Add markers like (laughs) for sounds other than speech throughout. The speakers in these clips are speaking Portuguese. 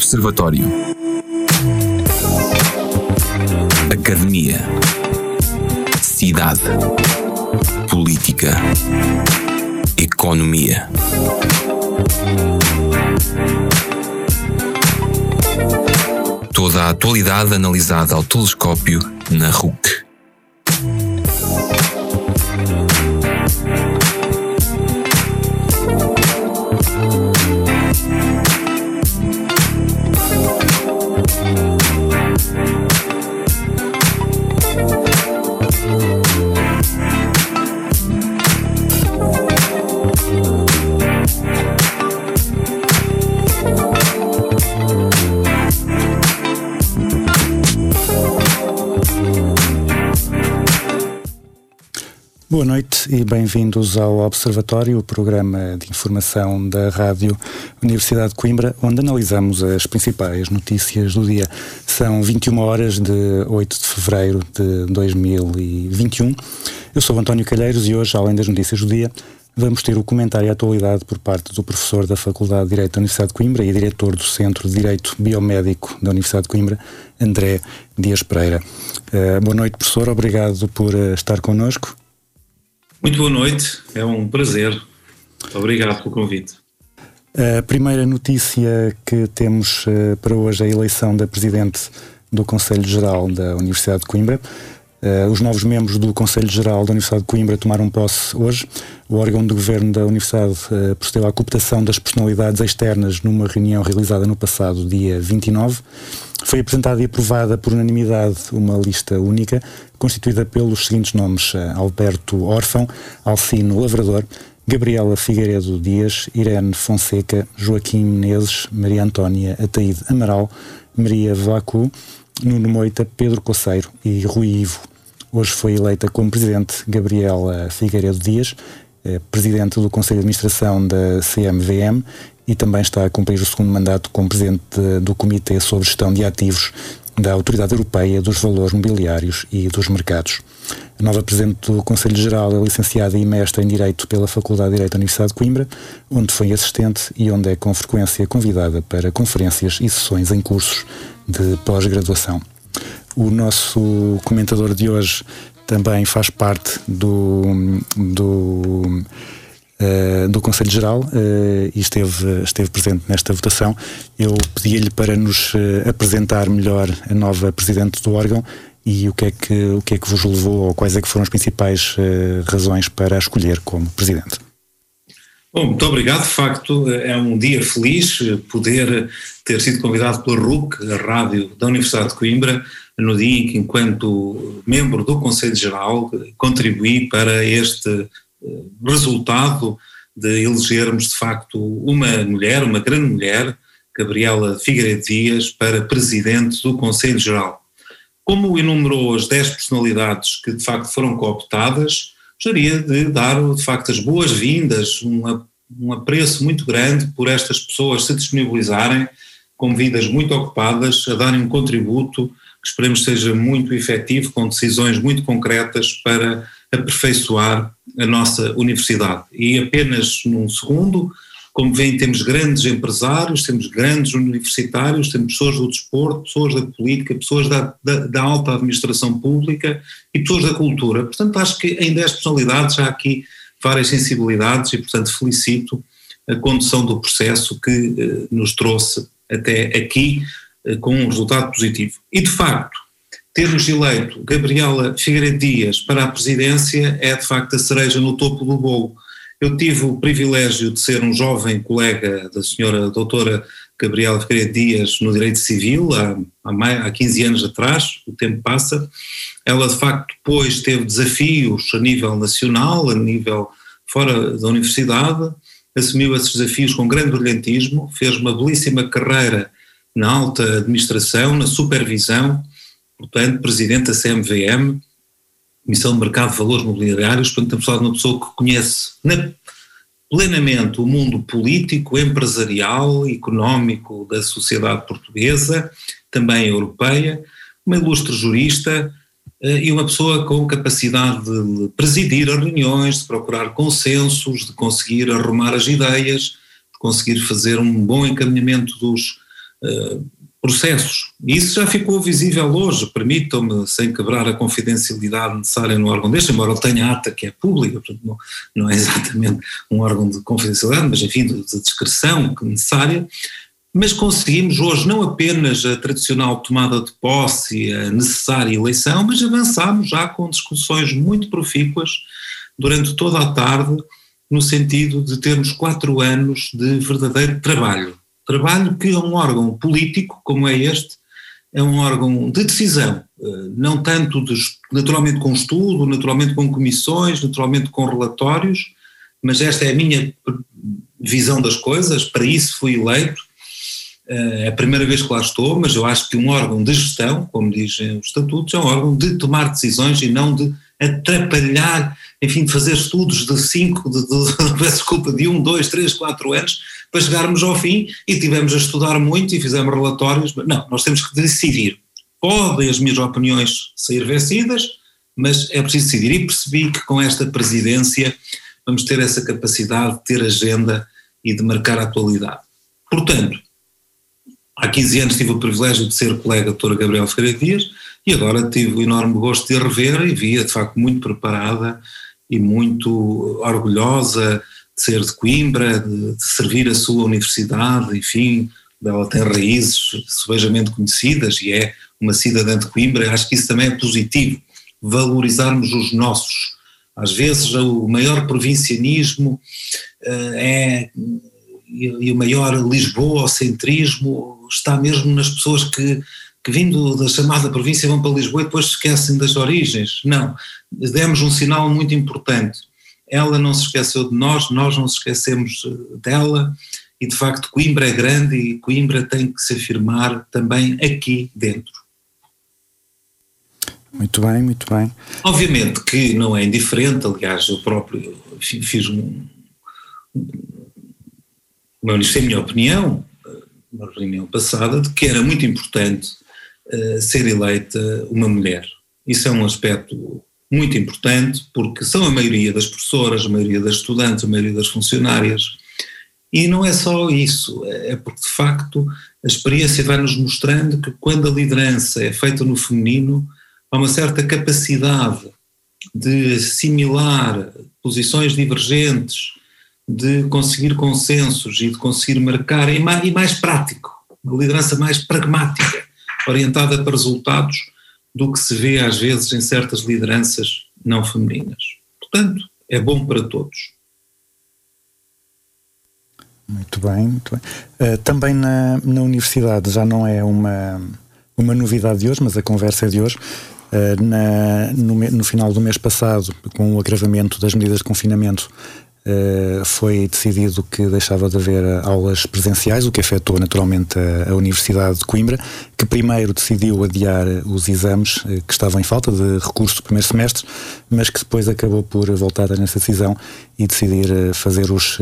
Observatório. Academia. Cidade. Política. Economia. Toda a atualidade analisada ao telescópio na RUC. Bem-vindos ao Observatório, o programa de informação da Rádio Universidade de Coimbra, onde analisamos as principais notícias do dia. São 21 horas de 8 de fevereiro de 2021. Eu sou António Calheiros e hoje, além das notícias do dia, vamos ter o comentário à atualidade por parte do professor da Faculdade de Direito da Universidade de Coimbra e diretor do Centro de Direito Biomédico da Universidade de Coimbra, André Dias Pereira. Uh, boa noite, professor. Obrigado por uh, estar connosco. Muito boa noite, é um prazer. Obrigado pelo convite. A primeira notícia que temos uh, para hoje é a eleição da Presidente do Conselho Geral da Universidade de Coimbra. Uh, os novos membros do Conselho Geral da Universidade de Coimbra tomaram posse hoje. O órgão de governo da Universidade uh, procedeu à cooptação das personalidades externas numa reunião realizada no passado dia 29. Foi apresentada e aprovada por unanimidade uma lista única, constituída pelos seguintes nomes: uh, Alberto Órfão, Alcino Lavrador, Gabriela Figueiredo Dias, Irene Fonseca, Joaquim Menezes, Maria Antónia Ataíde Amaral, Maria Vacu, Nuno Moita, Pedro Coceiro e Rui Ivo. Hoje foi eleita como presidente Gabriela Figueiredo Dias, eh, presidente do Conselho de Administração da CMVM e também está a cumprir o segundo mandato como presidente do Comitê sobre Gestão de Ativos da Autoridade Europeia dos Valores Mobiliários e dos Mercados. A nova Presidente do Conselho Geral é licenciada e mestra em Direito pela Faculdade de Direito da Universidade de Coimbra, onde foi assistente e onde é com frequência convidada para conferências e sessões em cursos de pós-graduação. O nosso comentador de hoje também faz parte do, do, uh, do Conselho Geral uh, e esteve, esteve presente nesta votação. Eu pedi-lhe para nos uh, apresentar melhor a nova Presidente do órgão e o que é que, o que, é que vos levou ou quais é que foram as principais razões para a escolher como Presidente. Bom, muito obrigado. De facto, é um dia feliz poder ter sido convidado pela RUC, a rádio da Universidade de Coimbra, no dia em que, enquanto membro do Conselho Geral, contribuí para este eh, resultado de elegermos de facto uma mulher, uma grande mulher, Gabriela Figueiredo Dias, para presidente do Conselho Geral. Como enumerou as 10 personalidades que de facto foram cooptadas, gostaria de dar de facto as boas-vindas, um, apreço muito grande por estas pessoas se disponibilizarem, com vidas muito ocupadas, a darem um contributo que esperemos seja muito efetivo, com decisões muito concretas para aperfeiçoar a nossa universidade. E apenas num segundo, como veem, temos grandes empresários, temos grandes universitários, temos pessoas do desporto, pessoas da política, pessoas da, da, da alta administração pública e pessoas da cultura. Portanto, acho que em 10 personalidades há aqui várias sensibilidades e, portanto, felicito a condução do processo que eh, nos trouxe até aqui eh, com um resultado positivo. E, de facto, termos eleito Gabriela Figueiredo Dias para a presidência é, de facto, a cereja no topo do bolo. Eu tive o privilégio de ser um jovem colega da senhora doutora Gabriela Figueiredo Dias no direito civil, há, há, há 15 anos atrás, o tempo passa. Ela, de facto, depois teve desafios a nível nacional, a nível fora da universidade, assumiu esses desafios com grande brilhantismo, fez uma belíssima carreira na alta administração, na supervisão, portanto, presidente da CMVM, Comissão de Mercado de Valores Mobiliários, portanto, estamos a de uma pessoa que conhece na, plenamente o mundo político, empresarial, económico da sociedade portuguesa, também europeia, uma ilustre jurista eh, e uma pessoa com capacidade de presidir as reuniões, de procurar consensos, de conseguir arrumar as ideias, de conseguir fazer um bom encaminhamento dos processos. E isso já ficou visível hoje, permitam-me, sem quebrar a confidencialidade necessária no órgão deste, embora ele tenha ata que é pública, portanto não, é exatamente um órgão de confidencialidade, mas enfim, de discreção necessária, mas conseguimos hoje não apenas a tradicional tomada de posse e a necessária eleição, mas avançámos já com discussões muito profícuas durante toda a tarde, no sentido de termos quatro anos de verdadeiro trabalho Trabalho que um órgão político, como é este, é um órgão de decisão, eh, não tanto de, naturalmente com estudo, naturalmente com comissões, naturalmente com relatórios, mas esta é a minha visão das coisas, para isso fui eleito, eh, é a primeira vez que lá estou, mas eu acho que um órgão de gestão, como dizem os estatutos, é um órgão de tomar decisões e não de atrapalhar, enfim, fazer estudos de cinco, de, de, (laughs) de, desculpa, de um, dois, três, quatro anos, para chegarmos ao fim e tivemos a estudar muito e fizemos relatórios. Não, nós temos que decidir. Podem as minhas opiniões sair vencidas, mas é preciso decidir. E percebi que com esta presidência vamos ter essa capacidade de ter agenda e de marcar a atualidade. Portanto, há 15 anos tive o privilégio de ser colega da doutora Gabriel Ferreira Dias e agora tive o enorme gosto de a rever e via de facto muito preparada e muito orgulhosa de ser de Coimbra, de, de servir a sua universidade, enfim, ela tem raízes subejamente conhecidas e é uma cidadã de Coimbra, acho que isso também é positivo, valorizarmos os nossos. Às vezes o maior provincianismo uh, é, e, e o maior lisboa-centrismo está mesmo nas pessoas que, que vindo da chamada província vão para Lisboa e depois se esquecem das origens. Não, demos um sinal muito importante ela não se esqueceu de nós, nós não se esquecemos eh, dela, e de facto Coimbra é grande e Coimbra tem que se afirmar também aqui dentro. Muito bem, muito bem. Obviamente que não é indiferente, aliás, eu próprio fiz um. Manifestei a minha opinião, na reunião passada, de que era muito importante uh, ser eleita uma mulher. Isso é um aspecto muito importante, porque são a maioria das professoras, a maioria das estudantes, a maioria das funcionárias. E não é só isso, é porque de facto a experiência vai nos mostrando que quando a liderança é feita no feminino, há uma certa capacidade de assimilar posições divergentes, de conseguir consensos e de conseguir marcar, e mais, e mais prático, uma liderança mais pragmática, orientada para resultados, do que se vê às vezes em certas lideranças não femininas. Portanto, é bom para todos. Muito bem, muito bem. Uh, também na, na universidade já não é uma, uma novidade de hoje, mas a conversa é de hoje. Uh, na, no, no, final do mês passado, com o agravamento das medidas de confinamento, Uh, foi decidido que deixava de haver aulas presenciais, o que afetou naturalmente a, a, Universidade de Coimbra, que primeiro decidiu adiar os exames que estavam em falta de recurso do primeiro semestre, mas que depois acabou por voltar nessa decisão e decidir fazer os,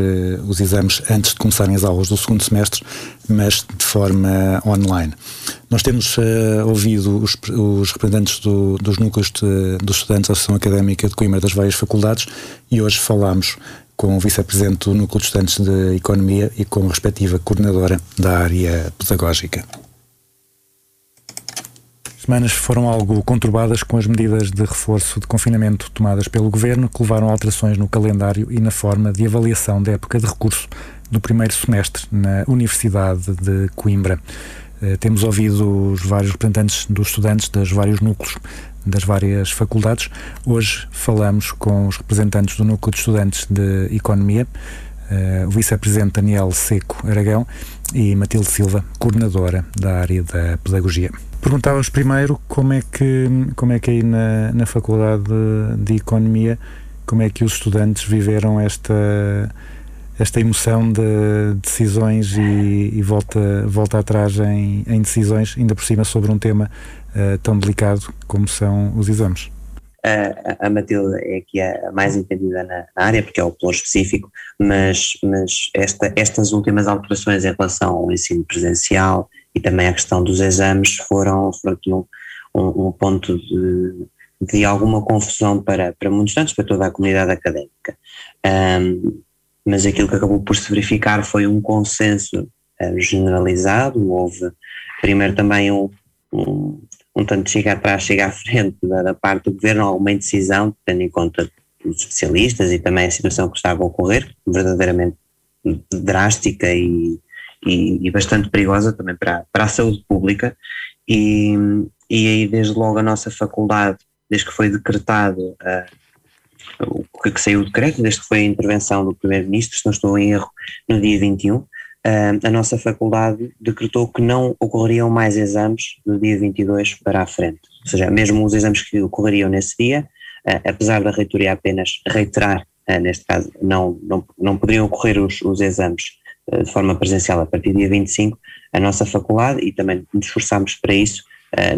os exames antes de começarem as aulas do segundo semestre, mas de forma online. Nós temos ouvido os, os representantes do, dos núcleos de, dos estudantes da Associação Académica de Coimbra das várias faculdades e hoje falamos com o vice-presidente do Núcleo de Estudantes de Economia e com a respectiva coordenadora da área pedagógica. As semanas foram algo conturbadas com as medidas de reforço de confinamento tomadas pelo governo, que levaram a alterações no calendário e na forma de avaliação da época de recurso do primeiro semestre na Universidade de Coimbra. Eh, temos ouvido os vários representantes dos estudantes dos vários núcleos das várias faculdades. Hoje falamos com os representantes do Núcleo de Estudantes de Economia, uh, o vice-presidente Daniel Seco Aragão e Matilde Silva, coordenadora da área da Pedagogia. Perguntávamos primeiro como é que, como é que aí na, na Faculdade de, de Economia, como é que os estudantes viveram esta esta emoção de decisões e, e, volta, volta atrás em, em, decisões, ainda por cima sobre um tema uh, tão delicado como são os exames. A, a Matilde é aqui a mais entendida na, na, área, porque é o plano específico, mas, mas esta, estas últimas alterações em relação ao ensino presencial e também a questão dos exames foram, foram um, um, um ponto de, de alguma confusão para, para muitos estudantes, para toda a comunidade académica. Um, mas aquilo que acabou por se verificar foi um consenso generalizado, houve primeiro também um, um, um tanto chega atrás, chega à frente da, da, parte do governo, alguma indecisão, tendo em conta os especialistas e também a situação que estava a ocorrer, verdadeiramente drástica e, e, e bastante perigosa também para, para a saúde pública. E, e aí, desde logo, a nossa faculdade, desde que foi decretado uh, o que, que saiu o decreto, desde que foi a intervenção do Primeiro-Ministro, se não estou em erro, no dia 21, a nossa faculdade decretou que não ocorreriam mais exames no dia 22 para a frente. Ou seja, mesmo os exames que ocorreriam nesse dia, apesar da reitoria apenas reiterar, neste caso, não, não, não poderiam ocorrer os, os exames de forma presencial a partir do dia 25, a nossa faculdade, e também nos esforçámos para isso,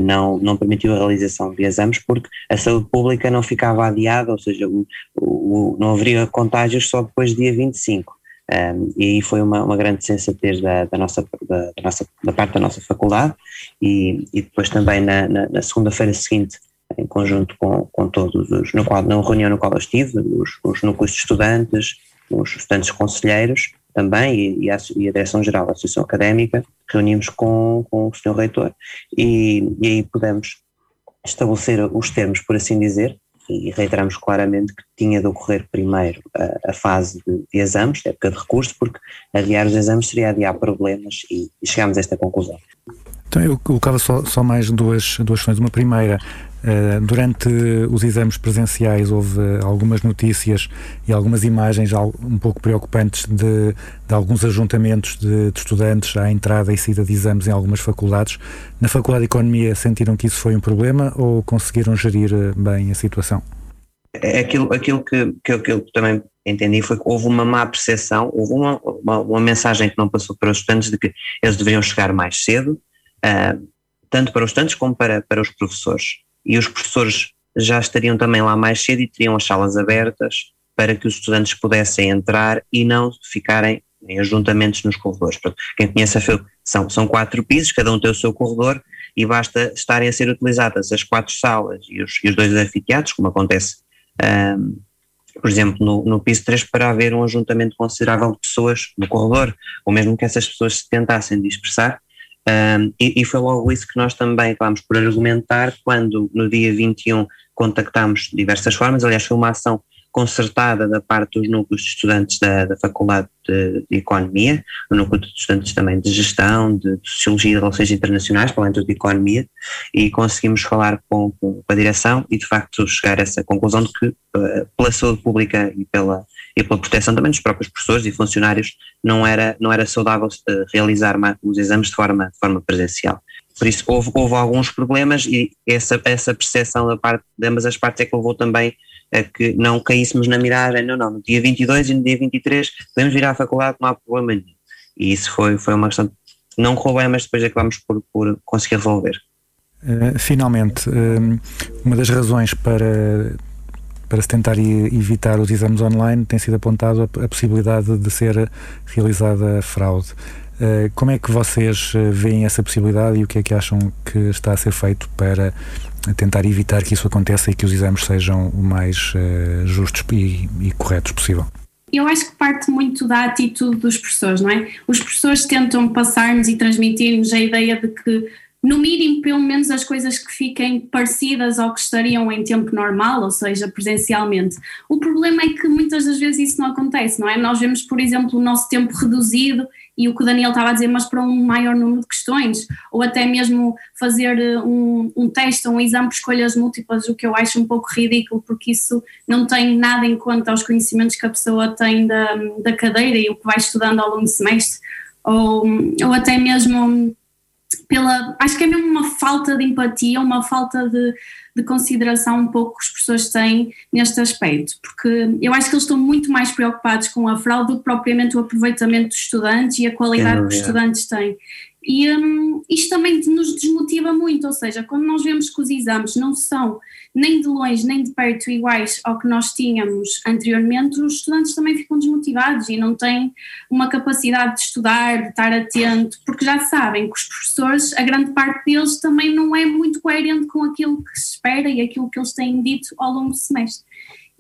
não, não permitiu a realização de exames porque a saúde pública não ficava adiada, ou seja, o, o, não haveria contágios só depois do dia 25. Um, e aí foi uma, uma grande sensatez da, da, nossa, da, da, nossa, da parte da nossa faculdade e, e depois também na, na, na segunda-feira seguinte, em conjunto com, com todos os, no qual, na reunião no qual eu estive, os, os núcleos de estudantes, os estudantes conselheiros também e, e, a, e a Direção-Geral da Associação Académica, reunimos com, com o Sr. Reitor e, e aí pudemos estabelecer os termos, por assim dizer, e reiteramos claramente que tinha de ocorrer primeiro a, a fase de, de, exames, época de recurso, porque adiar os exames seria adiar problemas e, e chegámos a esta conclusão. Então eu colocava só, só mais duas, duas questões. Uma primeira, durante os exames presenciais houve algumas notícias e algumas imagens um pouco preocupantes de, de alguns ajuntamentos de, de, estudantes à entrada e saída de exames em algumas faculdades. Na Faculdade de Economia sentiram que isso foi um problema ou conseguiram gerir eh, bem a situação? É aquilo, aquilo que, que, eu, que também entendi foi que houve uma má percepção, houve uma, uma, uma mensagem que não passou para os estudantes de que eles deveriam chegar mais cedo, uh, tanto para os estudantes como para, para os professores. E os professores já estariam também lá mais cedo e teriam as salas abertas para que os estudantes pudessem entrar e não ficarem em ajuntamentos nos corredores. Quem conhece a FEU, são, são quatro pisos, cada um tem o seu corredor e basta estarem a ser utilizadas as quatro salas e os, e os dois anfiteatros, como acontece, um, por exemplo, no, no piso 3, para haver um ajuntamento considerável de pessoas no corredor, ou mesmo que essas pessoas se tentassem dispersar, um, e, e, foi logo isso que nós também acabámos por argumentar quando no dia 21 contactámos de diversas formas, aliás foi uma ação concertada da parte dos núcleos de estudantes da, da Faculdade de, de, Economia, o núcleo de estudantes também de Gestão, de, de Sociologia e de Relações Internacionais, para além de Economia, e conseguimos falar com, com, a direção e de facto chegar a essa conclusão de que uh, pela saúde pública e pela, e pela proteção também dos próprios professores e funcionários não era, não era saudável uh, realizar os exames de forma, de forma presencial. Por isso houve, houve alguns problemas e essa, essa percepção da parte de ambas as partes é que levou também a que não caíssemos na miragem, não, não, no dia 22 e no dia 23 podemos vir à faculdade, não há problema nenhum. E isso foi, foi uma questão, não correu mas depois acabamos por, por conseguir resolver. Uh, finalmente, uh, uma das razões para, para se tentar evitar os exames online tem sido apontado a, possibilidade de ser realizada fraude. Uh, como é que vocês veem essa possibilidade e o que é que acham que está a ser feito para tentar evitar que isso aconteça e que os exames sejam o mais uh, justos e, e corretos possível? Eu acho que parte muito da atitude dos professores, não é? Os professores tentam passar-nos e transmitir-nos a ideia de que, no mínimo, pelo menos as coisas que fiquem parecidas ao que estariam em tempo normal, ou seja, presencialmente. O problema é que muitas das vezes isso não acontece, não é? Nós vemos, por exemplo, o nosso tempo reduzido e o que o Daniel estava a dizer, mas para um maior número de questões, ou até mesmo fazer eh, um, um teste, um exame por escolhas múltiplas, o que eu acho um pouco ridículo, porque isso não tem nada em conta aos conhecimentos que a pessoa tem da, da cadeira e o que vai estudando ao longo do semestre, ou, ou até mesmo pela. Acho que é mesmo uma falta de empatia, uma falta de de consideração um pouco que as pessoas têm neste aspecto, porque eu acho que eles estão muito mais preocupados com a fraude do que propriamente o aproveitamento dos estudantes e a qualidade que os estudantes têm. E um, isto também nos desmotiva muito, ou seja, quando nós vemos que os exames não são nem de longe nem de perto iguais ao que nós tínhamos anteriormente, os estudantes também ficam desmotivados e não têm uma capacidade de estudar, de estar atento, porque já sabem que os professores, a grande parte deles também não é muito coerente com aquilo que se espera e aquilo que eles têm dito ao longo do semestre.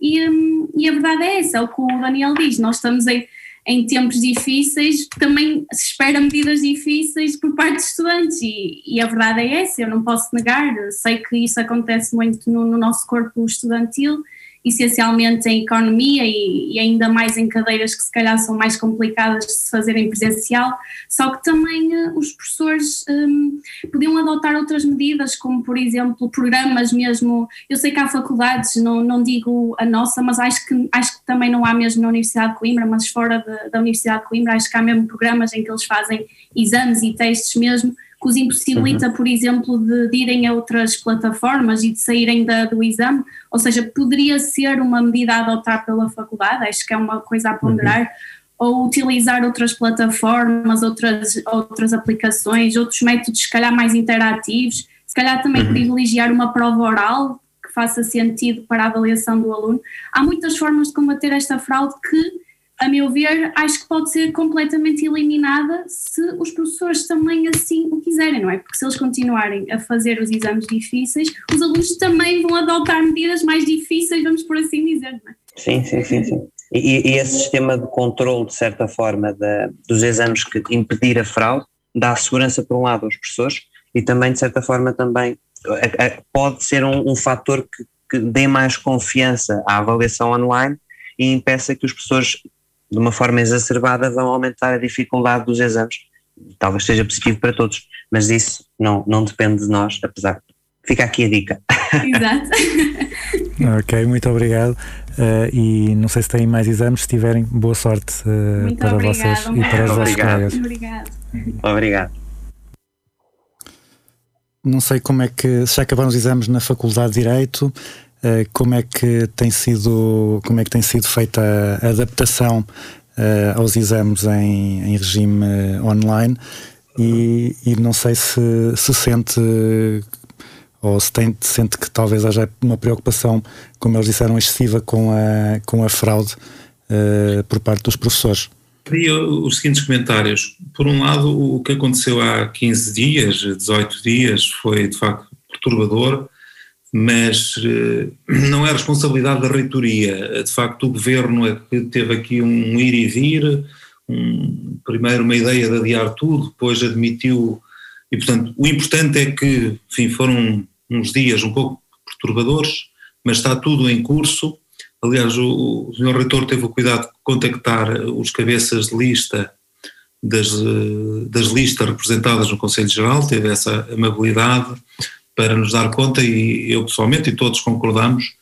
E, um, e a verdade é essa, é o que o Daniel diz, nós estamos a em tempos difíceis, também se espera medidas difíceis por parte dos estudantes. E, e, a verdade é essa, eu não posso negar, sei que isso acontece muito no, no nosso corpo estudantil essencialmente em economia e, e, ainda mais em cadeiras que se calhar são mais complicadas de se fazerem presencial, só que também uh, os professores um, podiam adotar outras medidas, como por exemplo programas mesmo, eu sei que há faculdades, não, não digo a nossa, mas acho que, acho que também não há mesmo na Universidade de Coimbra, mas fora de, da Universidade de Coimbra, acho que há mesmo programas em que eles fazem exames e testes mesmo, que os impossibilita, uhum. por exemplo, de, de, irem a outras plataformas e de saírem da, do exame, ou seja, poderia ser uma medida a adotar pela faculdade, acho que é uma coisa a ponderar, uhum. ou utilizar outras plataformas, outras, outras aplicações, outros métodos, se calhar mais interativos, se calhar também uhum. privilegiar uma prova oral que faça sentido para a avaliação do aluno. Há muitas formas de combater esta fraude que a meu ver, acho que pode ser completamente eliminada se os professores também assim o quiserem, não é? Porque se eles continuarem a fazer os exames difíceis, os alunos também vão adotar medidas mais difíceis, vamos por assim dizer, não é? Sim, sim, sim, sim. E, e esse sistema de controle, de certa forma, dos exames que impedir a fraude, dá segurança, por um lado, aos professores e também, de certa forma, também pode ser um, um fator que, que dê mais confiança à avaliação online e impeça que os professores de uma forma exacerbada, vão aumentar a dificuldade dos exames. Talvez seja positivo para todos, mas isso não, não depende de nós, apesar de. Fica aqui a dica. Exato. (laughs) ok, muito obrigado. Uh, e não sei se têm mais exames, se tiverem, boa sorte uh, para obrigado. vocês e para os vossos colegas. Obrigado. Obrigado. Não sei como é que, se já acabaram os exames na Faculdade de Direito, como é que tem sido como é que tem sido feita a adaptação uh, aos exames em, em regime online e, e, não sei se se sente ou se tem, sente que talvez haja uma preocupação, como eles disseram, excessiva com a, com a fraude uh, por parte dos professores. Queria os seguintes comentários. Por um lado, o que aconteceu há 15 dias, 18 dias, foi de facto perturbador mas eh, (clears throat) não é responsabilidade da reitoria. De facto, o governo é que teve aqui um ir e vir, um, primeiro uma ideia de adiar tudo, depois admitiu, e portanto, o importante é que, enfim, foram uns dias um pouco perturbadores, mas está tudo em curso. Aliás, o, o senhor reitor teve o cuidado de contactar os cabeças de lista das, eh, das listas representadas no Conselho Geral, teve essa amabilidade para nos dar conta, e eu pessoalmente e todos concordamos,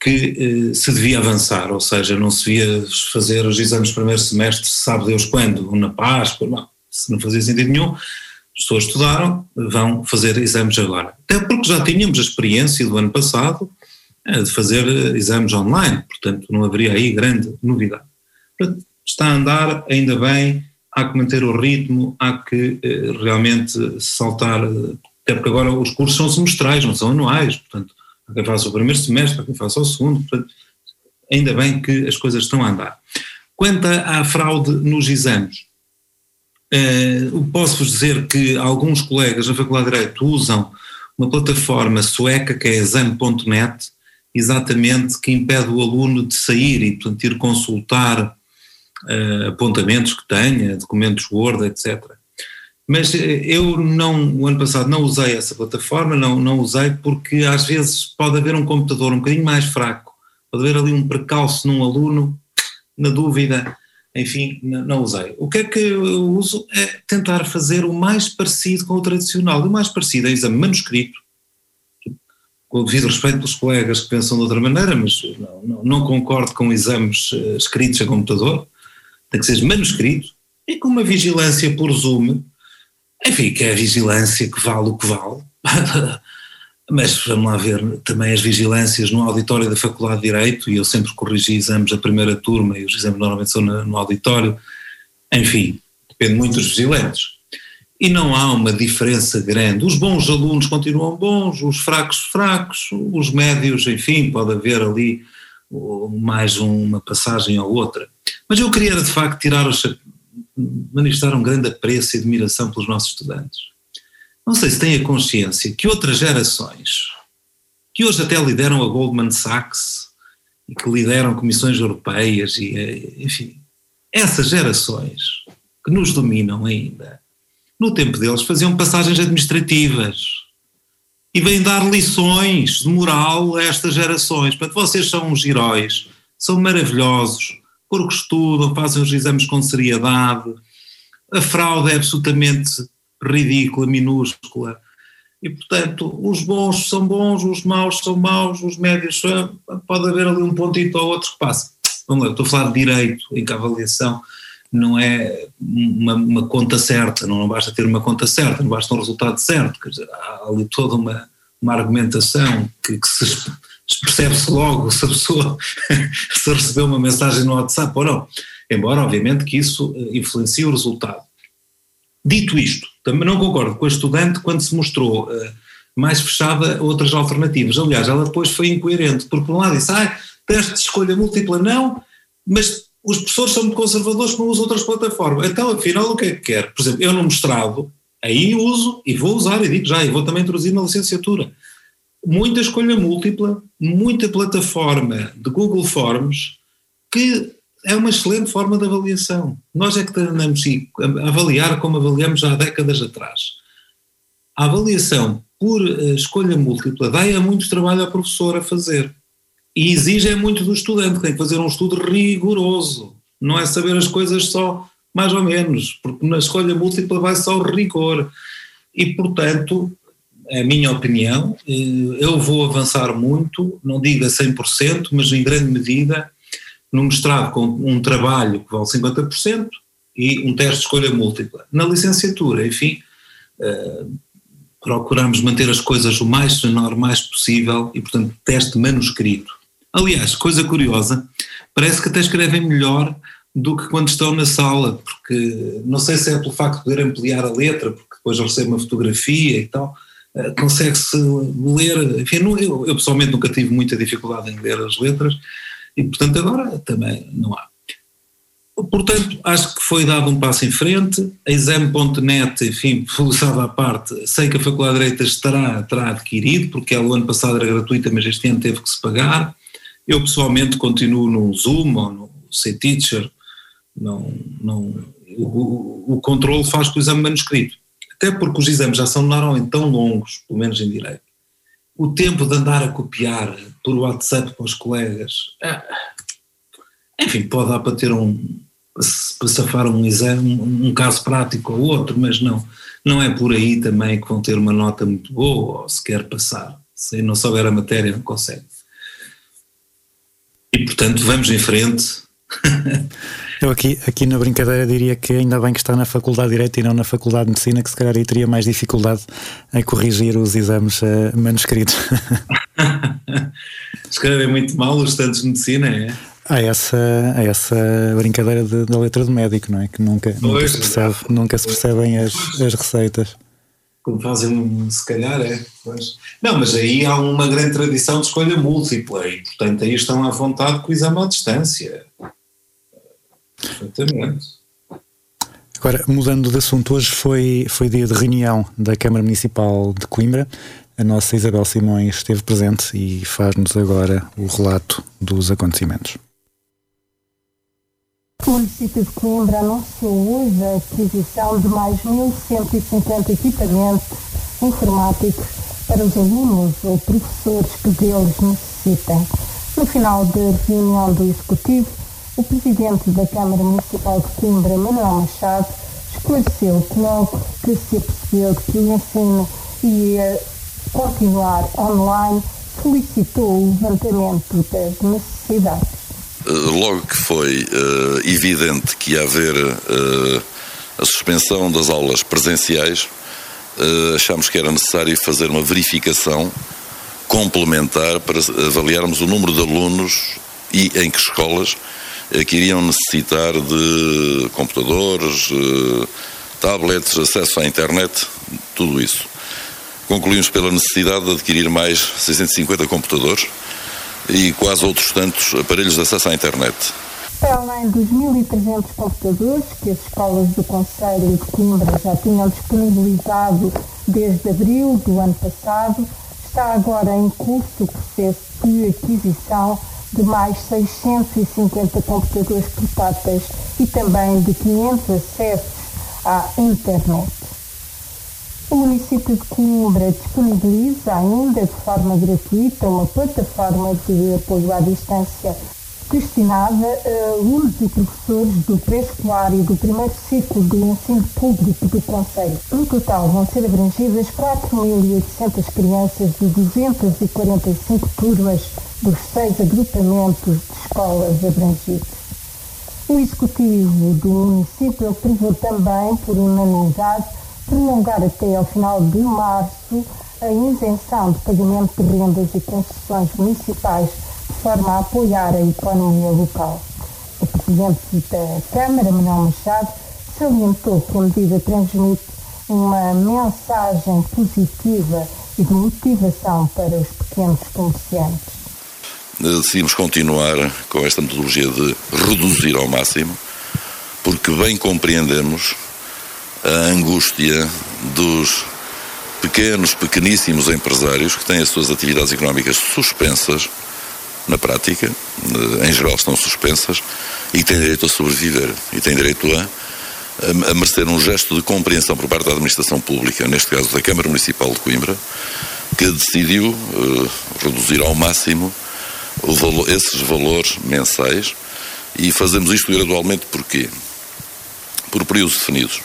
que eh, se devia avançar, ou seja, não se devia fazer os exames primeiro semestre, sabe Deus quando, na Páscoa, não, se não fazia sentido nenhum, as pessoas estudaram, vão fazer exames agora. Até porque já tínhamos a experiência do ano passado eh, de fazer eh, exames online, portanto não haveria aí grande novidade. Portanto, está a andar, ainda bem, há que manter o ritmo, há que eh, realmente saltar até porque agora os cursos são semestrais, não são anuais, portanto, há quem faça o primeiro semestre, há quem faça o segundo, portanto, ainda bem que as coisas estão a andar. Quanto à fraude nos exames, uh, posso-vos dizer que alguns colegas na Faculdade de Direito usam uma plataforma sueca que é exame.net, exatamente que impede o aluno de sair e, portanto, ir consultar uh, apontamentos que tenha, documentos Word, etc. Mas eh, eu não, o ano passado não usei essa plataforma, não, não usei porque às vezes pode haver um computador um bocadinho mais fraco, pode haver ali um precalço num aluno, na dúvida, enfim, não usei. O que é que eu uso é tentar fazer o mais parecido com o tradicional. O mais parecido é exame manuscrito, com devido respeito pelos colegas que pensam de outra maneira, mas não, não, não concordo com exames eh, escritos a computador, tem que ser manuscrito, e com uma vigilância por Zoom, enfim, que é a vigilância que vale o que vale. (laughs) Mas vamos lá ver também as vigilâncias no auditório da Faculdade de Direito, e eu sempre corrigi exames da primeira turma, e os exames normalmente são no auditório. Enfim, depende muito dos vigilantes. E não há uma diferença grande. Os bons alunos continuam bons, os fracos, fracos, os médios, enfim, pode haver ali mais uma passagem ou outra. Mas eu queria, de facto, tirar o, manifestar um grande apreço e admiração pelos nossos estudantes. Não sei se têm a consciência que outras gerações, que hoje até lideram a Goldman Sachs e que lideram comissões europeias e, eh, enfim, essas gerações que nos dominam ainda, no tempo deles faziam passagens administrativas e vêm dar lições de moral a estas gerações. Portanto, vocês são uns heróis, são maravilhosos, porque estudam, fazem os exames com seriedade, a fraude é absolutamente ridícula, minúscula. E, portanto, os bons são bons, os maus são maus, os médios são. Pode haver ali um pontito ou outro que passa. Vamos lá, estou a falar de direito, em que a avaliação não é uma, uma, conta certa, não, não basta ter uma conta certa, não basta um resultado certo, quer dizer, há ali toda uma, uma argumentação que, que se percebe-se logo se a pessoa (laughs) se recebeu uma mensagem no WhatsApp ou não, embora obviamente que isso eh, influencie o resultado. Dito isto, também não concordo com a estudante quando se mostrou uh, mais fechada a outras alternativas. Aliás, ela depois foi incoerente, porque por um lado disse, ah, teste de escolha múltipla não, mas os professores são muito conservadores não usam outras plataformas. Então, afinal, o que é que quer? Por exemplo, eu no mestrado, aí uso e vou usar, e digo já, e vou também introduzir na licenciatura. Muita escolha múltipla, muita plataforma de Google Forms, que é uma excelente forma de avaliação. Nós é que andamos a avaliar como avaliamos há décadas atrás. A avaliação por eh, escolha múltipla dá muito trabalho ao professor a fazer. E exige muito do estudante, tem que fazer um estudo rigoroso. Não é saber as coisas só mais ou menos, porque na escolha múltipla vai só o rigor. E, portanto, é a minha opinião, eh, eu vou avançar muito, não digo a 100%, mas em grande medida, no mestrado com um trabalho que vale 50% e um teste de escolha múltipla. Na licenciatura, enfim, uh, procuramos manter as coisas o mais normais possível e, portanto, teste manuscrito. Aliás, coisa curiosa, parece que até escrevem melhor do que quando estão na sala, porque não sei se é pelo facto de poder ampliar a letra, porque depois recebe uma fotografia e tal, consegue-se ler, enfim, eu, eu pessoalmente nunca tive muita dificuldade em ler as letras, e, portanto, agora também não há. Portanto, acho que foi dado um passo em frente. A exame.net, enfim, (laughs) publicidade à parte, sei que a Faculdade de Direitas terá, terá adquirido, porque ela o ano passado era gratuita, mas este ano teve que se pagar. Eu pessoalmente continuo no Zoom ou no C-Teacher, não, não, o, o controle faz com o exame manuscrito. Até porque os exames já são normalmente tão longos, pelo menos em direito, o tempo de andar a copiar por WhatsApp para os colegas, é, enfim, pode dar para ter um, para safar um exame, um, caso prático ou outro, mas não, não é por aí também que vão ter uma nota muito boa ou se quer passar. Se não souber a matéria, não consegue. E portanto, vamos em frente. (laughs) Eu aqui, aqui na brincadeira diria que ainda bem que está na Faculdade de Direito e não na Faculdade de Medicina, que se calhar aí teria mais dificuldade em corrigir os exames uh, manuscritos. (laughs) Escrevem muito mal os estudantes de Medicina, é? Há essa, há essa brincadeira de, da letra do médico, não é? Que nunca, pois, nunca, se, percebe, nunca se percebem as, as receitas. Como fazem, se calhar, é. Pois. Não, mas aí há uma grande tradição de escolha múltipla e, portanto, aí estão à vontade com o exame à distância. Exatamente. Agora, mudando de assunto, hoje foi, foi dia de reunião da Câmara Municipal de Coimbra. A nossa Isabel Simões esteve presente e faz-nos agora o relato dos acontecimentos. O município de Coimbra anunciou hoje a aquisição de mais 1.150 equipamentos informáticos para os alunos ou professores que deles necessitem. No final da reunião do Executivo, o presidente da Câmara Municipal de Coimbra, Manuel Machado, esclareceu que logo que se percebeu que o ensino ia continuar online, solicitou o levantamento das necessidades. Eh, logo que foi uh, evidente que ia haver uh, a suspensão das aulas presenciais, uh, achámos que era necessário fazer uma verificação complementar para avaliarmos o número de alunos e em que escolas que iriam necessitar de computadores, eh, tablets, acesso à internet, tudo isso. Concluímos pela necessidade de adquirir mais 650 computadores e quase outros tantos aparelhos de acesso à internet. Para além dos 1.300 computadores que as escolas do Conselho de Coimbra já tinham disponibilizado desde abril do ano passado, está agora em curso o processo de aquisição de mais 650 computadores portáteis e também de 500 acessos à internet. O município de Coimbra disponibiliza ainda de forma gratuita uma plataforma de apoio à distância destinada a alunos e professores do pré-escolar e do primeiro ciclo do ensino público do Conselho. No total vão ser abrangidas 4.800 crianças de 245 turmas dos seis agrupamentos de escolas abrangidos. O Executivo do município aprovou também, por unanimidade, prolongar até ao final de março a isenção de pagamento de rendas e concessões municipais de forma a apoiar a economia local. O Presidente da Câmara, Manuel Machado, salientou que a medida transmite uma mensagem positiva e de motivação para os pequenos comerciantes. Decidimos continuar com esta metodologia de reduzir ao máximo, porque bem compreendemos a angústia dos pequenos, pequeníssimos empresários que têm as suas atividades económicas suspensas na prática, eh, em geral estão suspensas, e têm direito a sobreviver e têm direito a, a, merecer um gesto de compreensão por parte da administração pública, neste caso da Câmara Municipal de Coimbra, que decidiu uh, reduzir ao máximo esses valores mensais e fazemos isto gradualmente porquê? Por períodos definidos.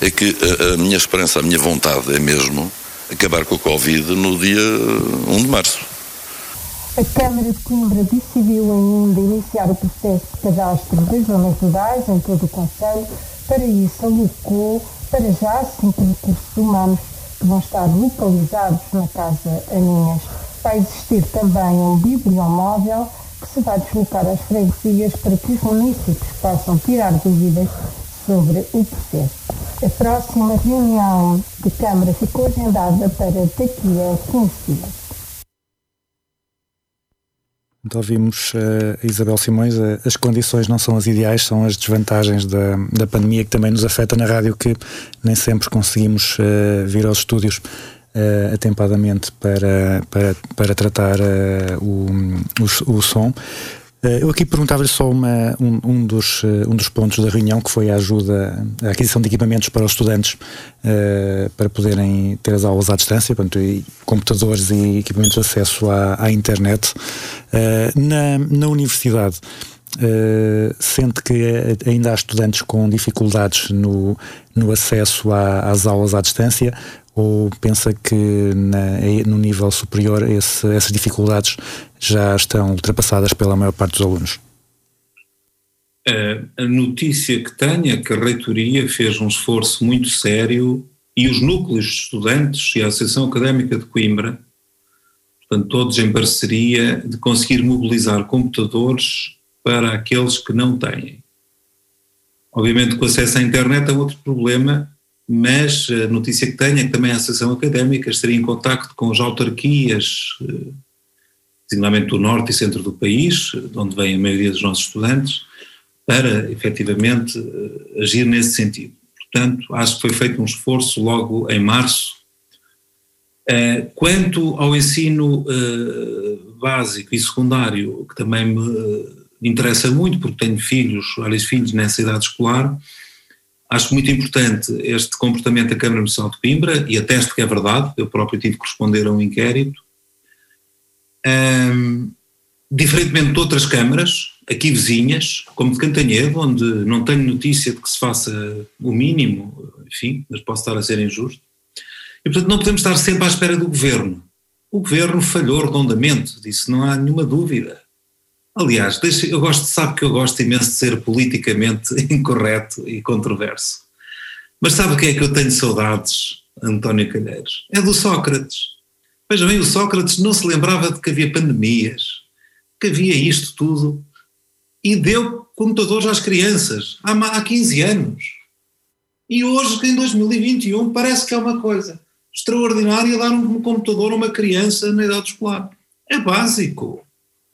É que a, a minha esperança, a minha vontade é mesmo acabar com a Covid no dia 1 de março a Câmara de Coimbra decidiu ainda iniciar o processo de cadastro das zonas rurais em todo o Conselho. Para isso, alocou para já cinco recursos humanos que vão estar localizados na Casa Aninhas. Vai existir também um bibliomóvel que se vai deslocar às freguesias para que os municípios possam tirar dúvidas sobre o processo. A próxima reunião de Câmara ficou agendada para daqui a 15 dias. Então ouvimos uh, Isabel Simões, uh, as condições não são as ideais, são as desvantagens da, da pandemia que também nos afeta na rádio, que nem sempre conseguimos uh, vir aos estúdios atempadamente para, para, para tratar o, o, o som. Eh, eu aqui perguntava-lhe só uma, um, um, dos, um dos pontos da reunião, que foi a ajuda, a aquisição de equipamentos para os estudantes, uh, para poderem ter as aulas à distância, portanto, computadores e equipamentos de acesso à, à internet. Uh, na, na universidade, uh, sente que ainda há estudantes com dificuldades no, no acesso à, às aulas à distância ou pensa que na, no nível superior esse, essas dificuldades já estão ultrapassadas pela maior parte dos alunos? A notícia que tenho é que a reitoria fez um esforço muito sério e os núcleos de estudantes e a Associação Académica de Coimbra, portanto, todos em parceria, de conseguir mobilizar computadores para aqueles que não têm. Obviamente, com acesso à internet é outro problema, mas a notícia que tenho é que também a Associação Académica estaria em contacto com as autarquias, eh, designadamente do norte e centro do país, de onde vem a maioria dos nossos estudantes, para efetivamente eh, agir nesse sentido. Portanto, acho que foi feito um esforço logo em março. Eh, quanto ao ensino básico e secundário, que também me interessa muito, porque tenho filhos, vários filhos nessa idade escolar, Acho muito importante este comportamento da Câmara Municipal de Coimbra e atesto que é verdade, eu próprio tive que responder a um inquérito. Um, diferentemente de outras câmaras, aqui vizinhas, como de Cantanhedo, onde não tenho notícia de que se faça o mínimo, enfim, mas posso estar a ser injusto. E portanto não podemos estar sempre à espera do governo. O governo falhou redondamente, disso não há nenhuma dúvida. Aliás, deixa, eu gosto, sabe que eu gosto imenso de ser politicamente (laughs) incorreto e controverso. Mas sabe o que é que eu tenho saudades, António Calheiros? É do Sócrates. Veja bem, o Sócrates não se lembrava de que havia pandemias, que havia isto tudo, e deu computadores às crianças há, há 15 anos. E hoje, em 2021, parece que é uma coisa extraordinária dar um computador a uma criança na idade escolar. É básico.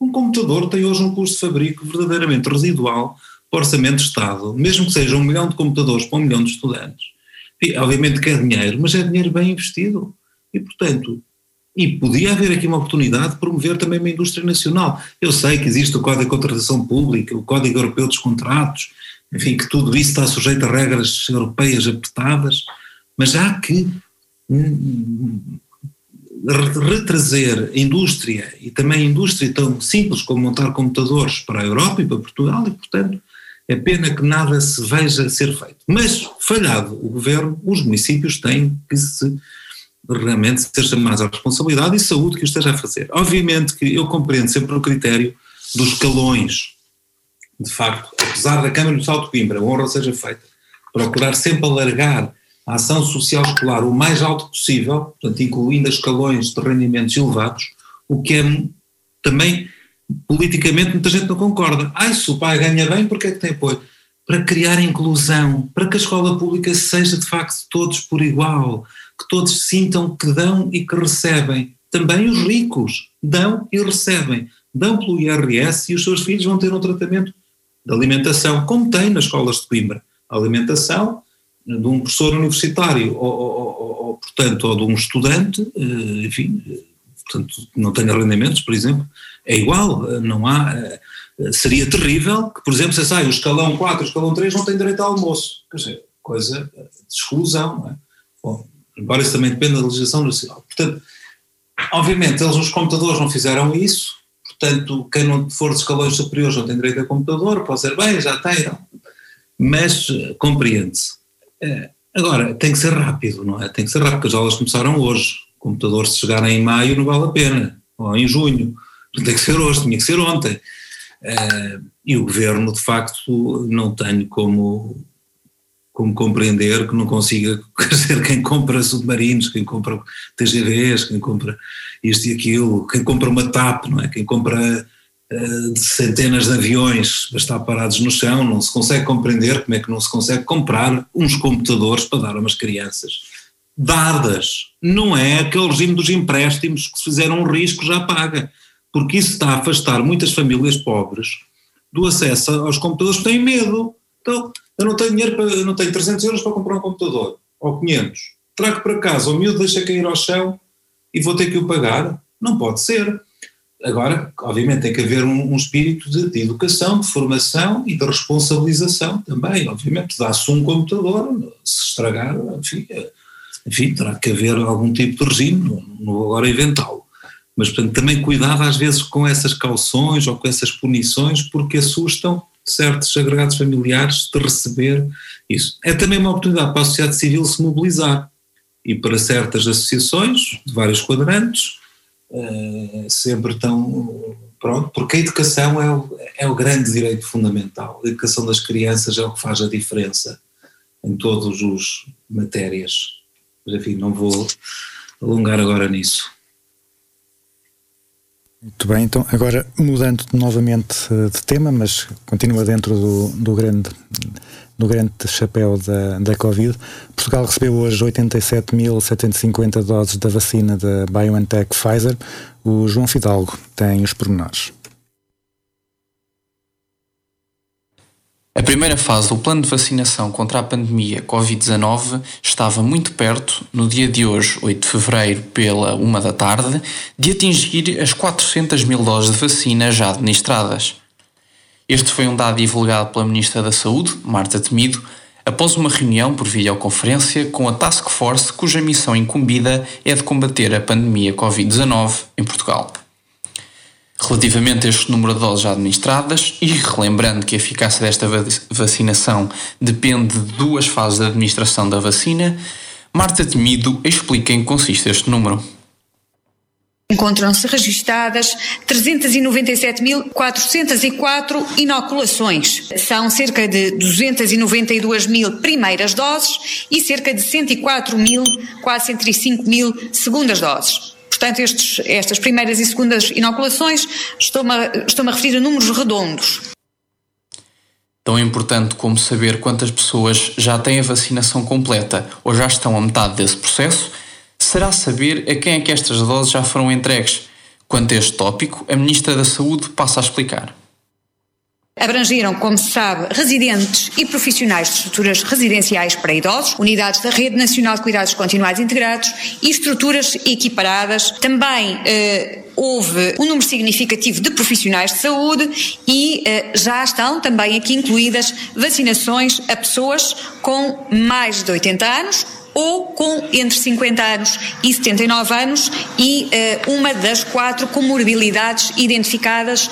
Um computador tem hoje um custo de fabrico verdadeiramente residual para o orçamento de Estado, mesmo que seja um milhão de computadores para um milhão de estudantes. E, obviamente que é dinheiro, mas é dinheiro bem investido. E, portanto, E podia haver aqui uma oportunidade de promover também uma indústria nacional. Eu sei que existe o Código de Contratação Pública, o Código Europeu dos Contratos, enfim, que tudo isso está sujeito a regras europeias apertadas, mas há que hum, retrazer indústria e também indústria tão simples como montar computadores para a Europa e para Portugal e, portanto, é pena que nada se veja ser feito. Mas, falhado o governo, os municípios têm que se realmente ser chamados à responsabilidade e saúde que o esteja a fazer. Obviamente que eu compreendo sempre o critério dos escalões. De facto, apesar da Câmara Municipal de Coimbra, honra seja feita, procurar sempre alargar a ação social escolar o mais alto possível, portanto, incluindo escalões de rendimentos elevados, o que é também politicamente muita gente não concorda. Ai, se o pai ganha bem, porque é que tem apoio? Para criar inclusão, para que a escola pública seja de facto todos por igual, que todos sintam que dão e que recebem. Também os ricos dão e recebem. Dão pelo IRS e os seus filhos vão ter um tratamento de alimentação, como tem nas escolas de Coimbra. A alimentação de um professor universitário ou, ou, ou, portanto, ou de um estudante, eh, enfim, portanto, não tenha rendimentos, por exemplo, é igual, não há, eh, seria terrível que, por exemplo, se sai o escalão 4, o escalão 3 não tem direito ao almoço, quer dizer, coisa de exclusão, não é? Bom, embora isso também dependa da legislação nacional. Portanto, obviamente, eles, os computadores, não fizeram isso, portanto, quem não for de escalões superiores não tem direito a computador, pode ser, bem, já tem, mas eh, compreende-se. É, agora, tem que ser rápido, não é? Tem que ser rápido, as aulas começaram hoje. Computadores, se chegarem em maio, não vale a pena, ou em junho. Tem que ser hoje, tinha que ser ontem. É, e o governo, de facto, não tenho como, como compreender que não consiga (laughs) ser quem compra submarinos, quem compra TGVs, quem compra isto e aquilo, quem compra uma TAP, não é? Quem compra de centenas de aviões a estar parados no chão, não se consegue compreender como é que não se consegue comprar uns computadores para dar a umas crianças. Dadas, não é aquele regime dos empréstimos que se fizeram um risco já paga, porque isso está a afastar muitas famílias pobres do acesso aos computadores têm medo. Então, eu não tenho dinheiro, para, não tenho 300 euros para comprar um computador, ou 500. Trago para casa, o miúdo deixa cair ao chão e vou ter que o pagar? Não pode ser. Agora, obviamente, tem que haver um, um espírito de, de, educação, de formação e de responsabilização também. Obviamente, dá-se um computador, se estragar, enfim, eh, enfim, terá que haver algum tipo de regime, não, não vou agora inventá-lo. Mas, portanto, também cuidado às vezes com essas cauções ou com essas punições, porque assustam certos agregados familiares de receber isso. É também uma oportunidade para a sociedade civil se mobilizar e para certas associações de vários quadrantes uh, sempre tão. Pronto, porque a educação é o, é o grande direito fundamental. A educação das crianças é o que faz a diferença em todas as matérias. Mas, enfim, não vou alongar agora nisso. Muito bem, então agora mudando novamente eh, de tema, mas continua dentro do, do grande no grande chapéu da, da Covid. Portugal recebeu hoje 87.750 doses da vacina da BioNTech Pfizer. O João Fidalgo tem os pormenores. A primeira fase do plano de vacinação contra a pandemia Covid-19 estava muito perto, no dia de hoje, 8 de fevereiro, pela uma da tarde, de atingir as 400 mil doses de vacina já administradas. Este foi um dado divulgado pela Ministra da Saúde, Marta Temido, após uma reunião por videoconferência com a Task Force cuja missão incumbida é de combater a pandemia Covid-19 em Portugal. Relativamente a este número de doses já administradas, e relembrando que a eficácia desta vacinação depende de duas fases de administração da vacina, Marta Temido explica em que consiste este número. Encontram-se registadas 397.404 inoculações. São cerca de 292 mil primeiras doses e cerca de 104 mil, quase 105 mil segundas doses. Portanto, estes, estas primeiras e segundas inoculações estou-me estou a referir a números redondos. Tão importante como saber quantas pessoas já têm a vacinação completa ou já estão a metade desse processo será saber a quem é que estas doses já foram entregues. Quanto a este tópico, a Ministra da Saúde passa a explicar. Abrangeram, como se sabe, residentes e profissionais de estruturas residenciais para idosos, unidades da Rede Nacional de Cuidados Continuados Integrados e estruturas equiparadas. Também eh, houve um número significativo de profissionais de saúde e eh, já estão também aqui incluídas vacinações a pessoas com mais de 80 anos ou com entre 50 anos e 79 anos e uh, uma das quatro comorbilidades identificadas.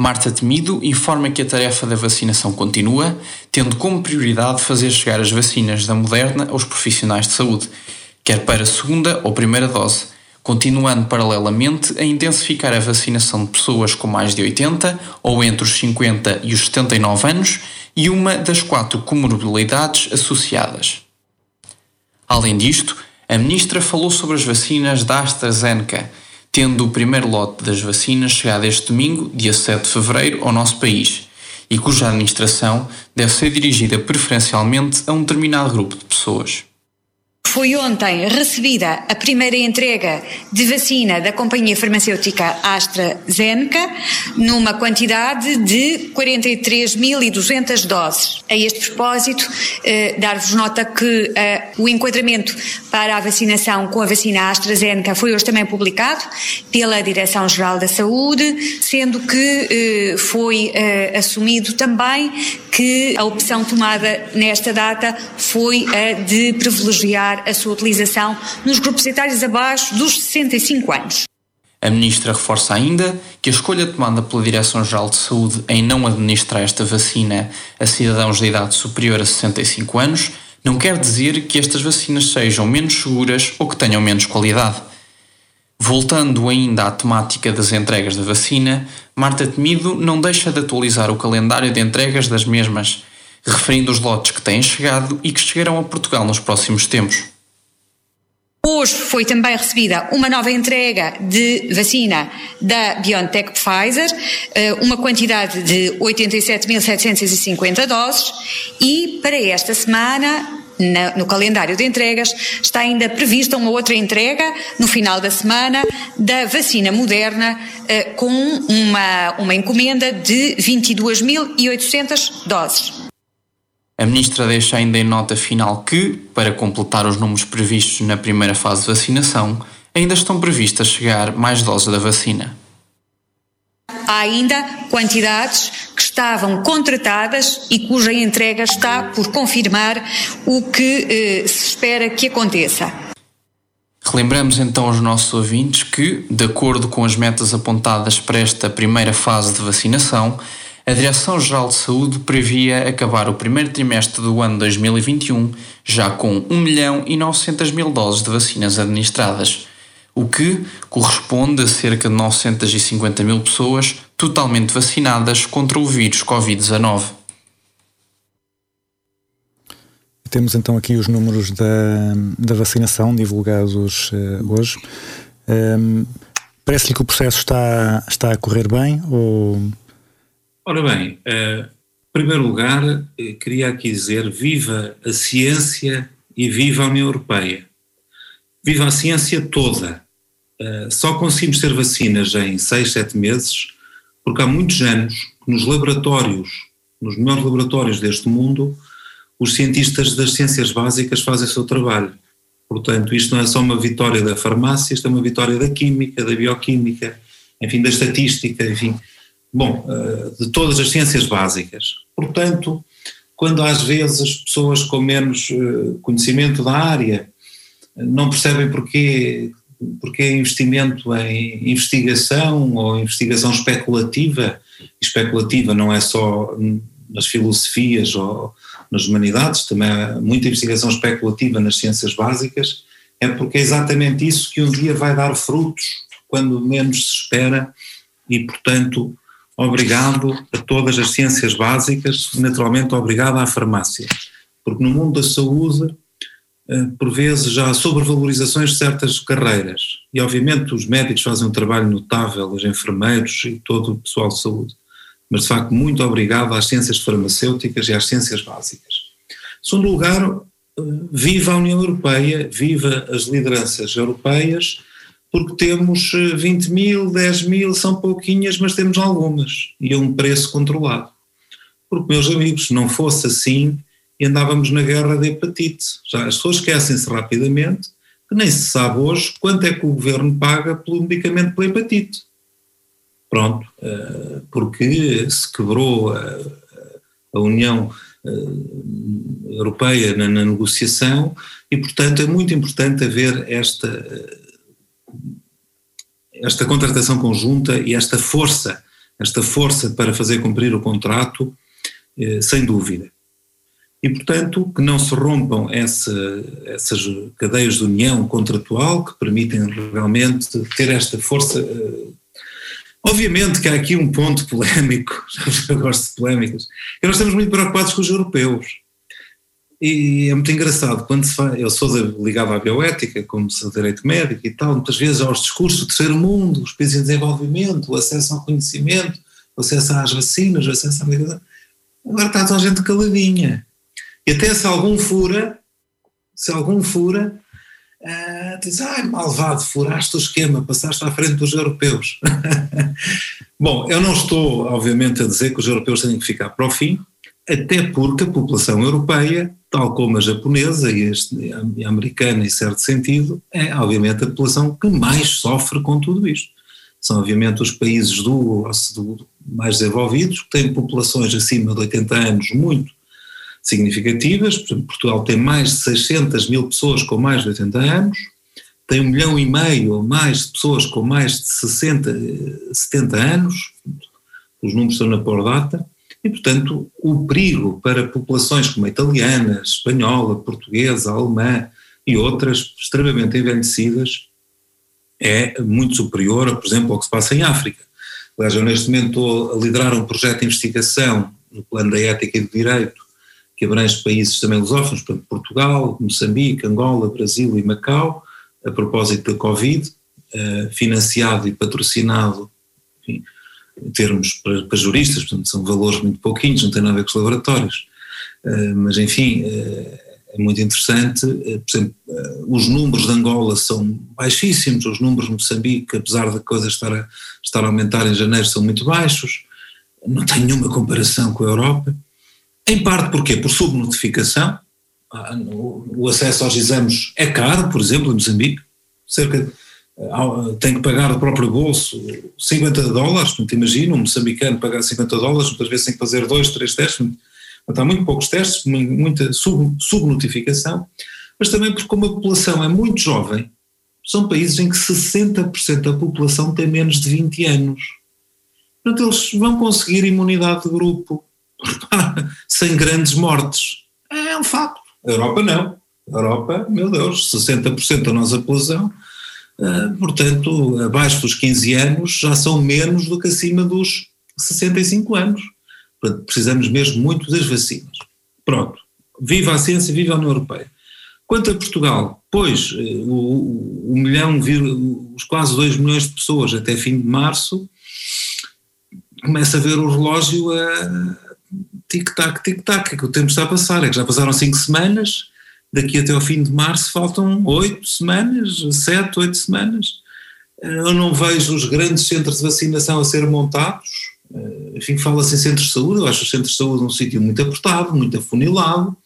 Marta Temido informa que a tarefa da vacinação continua, tendo como prioridade fazer chegar as vacinas da Moderna aos profissionais de saúde, quer para segunda ou primeira dose, continuando paralelamente a intensificar a vacinação de pessoas com mais de 80 ou entre os 50 e os 79 anos e uma das quatro comorbilidades associadas. Além disto, a ministra falou sobre as vacinas da AstraZeneca, tendo o primeiro lote das vacinas chegado este domingo, dia 7 de fevereiro, ao nosso país, e cuja administração deve ser dirigida preferencialmente a um determinado grupo de pessoas. Foi ontem recebida a primeira entrega de vacina da companhia farmacêutica AstraZeneca, numa quantidade de 43.200 doses. A este propósito, eh, dar-vos nota que eh, o enquadramento para a vacinação com a vacina AstraZeneca foi hoje também publicado pela Direção-Geral da Saúde, sendo que eh, foi eh, assumido também que a opção tomada nesta data foi a de privilegiar a sua utilização nos grupos etários abaixo dos 65 anos. A ministra reforça ainda que a escolha tomada pela Direção-Geral de Saúde em não administrar esta vacina a cidadãos de idade superior a 65 anos não quer dizer que estas vacinas sejam menos seguras ou que tenham menos qualidade. Voltando ainda à temática das entregas da vacina, Marta Temido não deixa de atualizar o calendário de entregas das mesmas, referindo os lotes que têm chegado e que chegarão a Portugal nos próximos tempos. Hoje foi também recebida uma nova entrega de vacina da BioNTech Pfizer, eh, uma quantidade de 87.750 doses, e para esta semana no calendário de entregas está ainda prevista uma outra entrega no final da semana da vacina moderna eh, com uma, uma encomenda de 22.800 doses. A ministra deixa ainda em nota final que, para completar os números previstos na primeira fase de vacinação, ainda estão previstas chegar mais doses da vacina. Há ainda quantidades que estavam contratadas e cuja entrega está por confirmar o que eh, se espera que aconteça. Relembramos então aos nossos ouvintes que, de acordo com as metas apontadas para esta primeira fase de vacinação, a Direção-Geral de Saúde previa acabar o primeiro trimestre do ano 2021 já com 1 milhão e 900 mil doses de vacinas administradas, o que corresponde a cerca de 950 mil pessoas totalmente vacinadas contra o vírus Covid-19. Temos então aqui os números da, da vacinação divulgados uh, hoje. Um, Parece-lhe que o processo está, está a correr bem ou Ora bem, uh, em primeiro lugar, eh, queria aqui dizer viva a ciência e viva a União Europeia. Viva a ciência toda. Uh, só conseguimos ter vacinas em 6, 7 meses, porque há muitos anos que nos laboratórios, nos melhores laboratórios deste mundo, os cientistas das ciências básicas fazem o seu trabalho. Portanto, isto não é só uma vitória da farmácia, isto é uma vitória da química, da bioquímica, enfim, da estatística, enfim, bom, eh, de todas as ciências básicas. Portanto, quando às vezes as pessoas com menos eh, conhecimento da área não percebem porquê, porquê investimento em investigação ou investigação especulativa, especulativa não é só nas filosofias ou nas humanidades, também há muita investigação especulativa nas ciências básicas, é porque é exatamente isso que um dia vai dar frutos quando menos se espera e, portanto, obrigado a todas as ciências básicas, naturalmente obrigado à farmácia, porque no mundo da saúde, eh, por vezes já há sobrevalorizações de certas carreiras, e obviamente os médicos fazem um trabalho notável, os enfermeiros e todo o pessoal de saúde, mas de facto muito obrigado às ciências farmacêuticas e às ciências básicas. Segundo lugar, eh, viva a União Europeia, viva as lideranças europeias, porque temos 20 mil, 10 mil, são pouquinhas, mas temos algumas, e um preço controlado. Porque, meus amigos, não fosse assim, andávamos na guerra de hepatite. Já as pessoas esquecem-se rapidamente que nem se sabe hoje quanto é que o governo paga pelo medicamento pela hepatite. Pronto, eh, porque se quebrou a, a União eh, Europeia na, na, negociação e, portanto, é muito importante haver esta, esta contratação conjunta e esta força, esta força para fazer cumprir o contrato, eh, sem dúvida e, portanto, que não se rompam essa, essas cadeias de união contratual que permitem realmente ter esta força. Eh, obviamente que há aqui um ponto polémico, (laughs) já gosto de polémicas, e nós estamos muito preocupados com os europeus. E é muito engraçado, quando se eu sou ligado à bioética, como sou direito médico e tal, muitas vezes aos discursos do terceiro mundo, os países em desenvolvimento, o acesso ao conhecimento, o acesso às vacinas, o acesso à medicina. Agora está toda a gente caladinha. E até se algum fura, se algum fura, uh, diz, ai malvado, furaste o esquema, passaste à frente dos europeus. (laughs) Bom, eu não estou, obviamente, a dizer que os europeus têm que ficar para o fim, até porque a população europeia, tal como a japonesa e a americana em certo sentido, é obviamente a população que mais sofre com tudo isto. São obviamente os países do, do mais desenvolvidos, que têm populações acima de 80 anos muito significativas. Portugal tem mais de 600 mil pessoas com mais de 80 anos, tem um milhão e meio ou mais de pessoas com mais de 60, 70 anos, os números estão na por data, e portanto o perigo para populações como a italiana, espanhola, portuguesa, alemã e outras extremamente envelhecidas é muito superior, por exemplo, ao que se passa em África. Aliás, eu neste momento estou a liderar um projeto de investigação no plano da ética e do direito que abrange países também lusófonos, portanto, Portugal, Moçambique, Angola, Brasil e Macau, a propósito da Covid, uh, financiado e patrocinado, enfim, termos para, para, juristas, portanto, são valores muito pouquinhos, não tem nada a ver com os laboratórios, uh, mas enfim, uh, é muito interessante, por exemplo, os números de Angola são baixíssimos, os números de Moçambique, apesar da coisa estar a, estar a aumentar em janeiro, são muito baixos, não tem nenhuma comparação com a Europa, em parte porquê? Por subnotificação. Ah, o acesso aos exames é caro, por exemplo, em Moçambique, cerca de, tem que pagar do próprio bolso 50 dólares, não te imagina, um moçambicano pagar 50 dólares, muitas vezes tem que fazer dois, três testes, há muito poucos testes, muita sub, subnotificação, mas também porque como a população é muito jovem, são países em que 60% da população tem menos de 20 anos. Portanto, eles vão conseguir imunidade de grupo, (laughs) sem grandes mortes. É um facto. A Europa não. A Europa, meu Deus, 60% da nossa população, portanto, abaixo dos 15 anos já são menos do que acima dos 65 anos. Portanto, precisamos mesmo muito das vacinas. Pronto. Viva a ciência, viva a União Europeia. Quanto a Portugal, pois, eh, o, o milhão, os quase 2 milhões de pessoas até fim de março, começa a ver o relógio a, tic-tac, tic-tac, é que o tempo está a passar, é que já passaram cinco semanas, daqui até ao fim de março faltam oito semanas, sete, oito semanas. Eh, eu não vejo os grandes centros de vacinação a ser montados, eh, enfim, fala-se em centros de saúde, eu acho os centros de saúde um sítio muito apertado, muito afunilado,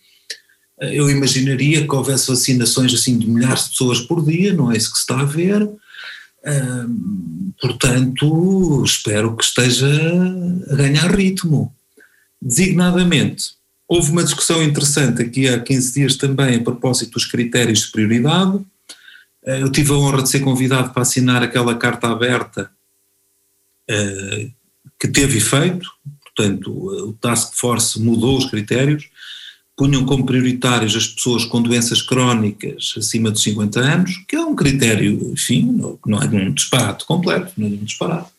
eh, eu imaginaria que houvesse vacinações assim de milhares de pessoas por dia, não é isso que se está a ver, portanto, espero que esteja a ganhar ritmo. Designadamente, houve uma discussão interessante aqui há 15 dias também a propósito dos critérios de prioridade. Eh, eu tive a honra de ser convidado para assinar aquela carta aberta eh, que teve efeito, portanto, o Task Force mudou os critérios, punham como prioritários as pessoas com doenças crónicas acima de 50 anos, que é um critério, enfim, não é um disparate completo, não é um disparate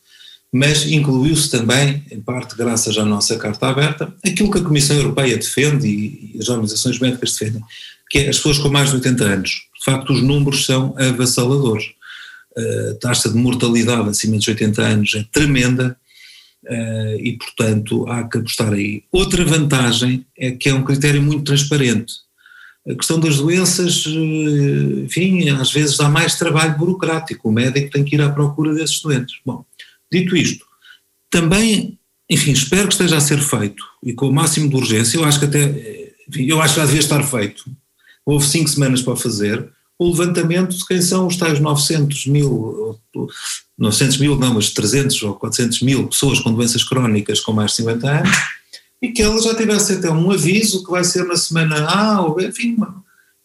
mas incluiu-se também, em parte graças à nossa Carta Aberta, aquilo que a Comissão Europeia defende e as organizações médicas defendem, que é as pessoas com mais de 80 anos. De facto, os números são avassaladores. A taxa de mortalidade acima dos 80 anos é tremenda e, portanto, há que apostar aí. Outra vantagem é que é um critério muito transparente. A questão das doenças, eh, enfim, às vezes dá mais trabalho burocrático, o médico tem que ir à procura desses doentes. Bom, dito isto, também, enfim, espero que esteja a ser feito e com o máximo de urgência, eu acho que até, enfim, eu acho que já devia estar feito. Houve cinco semanas para fazer, o levantamento de quem são os tais 900 mil, 900 mil não, mas 300 ou 400 mil pessoas com doenças crónicas com mais de 50 anos, e que ela já tivesse até um aviso que vai ser na semana A, ou enfim,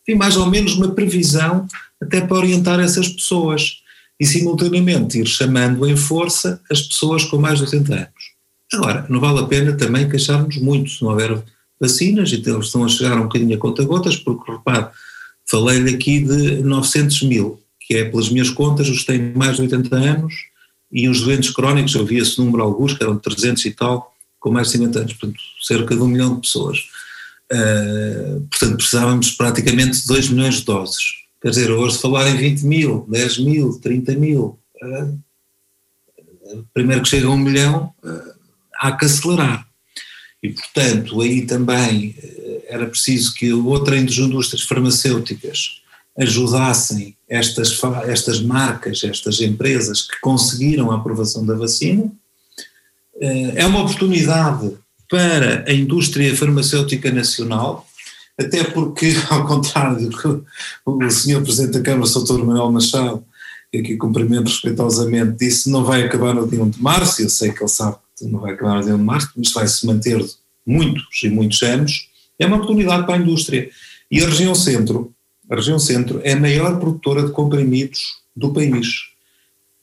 enfim, mais ou menos uma previsão até para orientar essas pessoas e simultaneamente ir chamando em força as pessoas com mais de 80 anos. Agora, não vale a pena também queixarmos muito se não houver vacinas, e eles estão a chegar um bocadinho a conta-gotas, porque repare, falei-lhe aqui de 900 mil, que é pelas minhas contas os que têm mais de 80 anos, e os doentes crónicos, eu vi esse número alguns, que eram 300 e tal, com mais de 50 anos, portanto, cerca de um milhão de pessoas. Uh, portanto, precisávamos praticamente de 2 milhões de doses. Quer dizer, hoje falar em 20 mil, 10 mil, 30 mil, uh, primeiro que chega a um milhão, uh, há que acelerar. E, portanto, aí também era preciso que outras indústrias farmacêuticas ajudassem estas, estas marcas, estas empresas que conseguiram a aprovação da vacina, eh, é uma oportunidade para a indústria farmacêutica nacional, até porque, (laughs) ao contrário do que o senhor Presidente da Câmara, o Dr. Manuel Machado, que aqui cumprimento respeitosamente, disse não vai acabar no dia 1 de março, eu sei que ele sabe que não vai acabar no dia 1 de março, mas vai se manter muitos e muitos anos, é uma oportunidade para a indústria. E a região centro, a região centro é a maior produtora de comprimidos do país.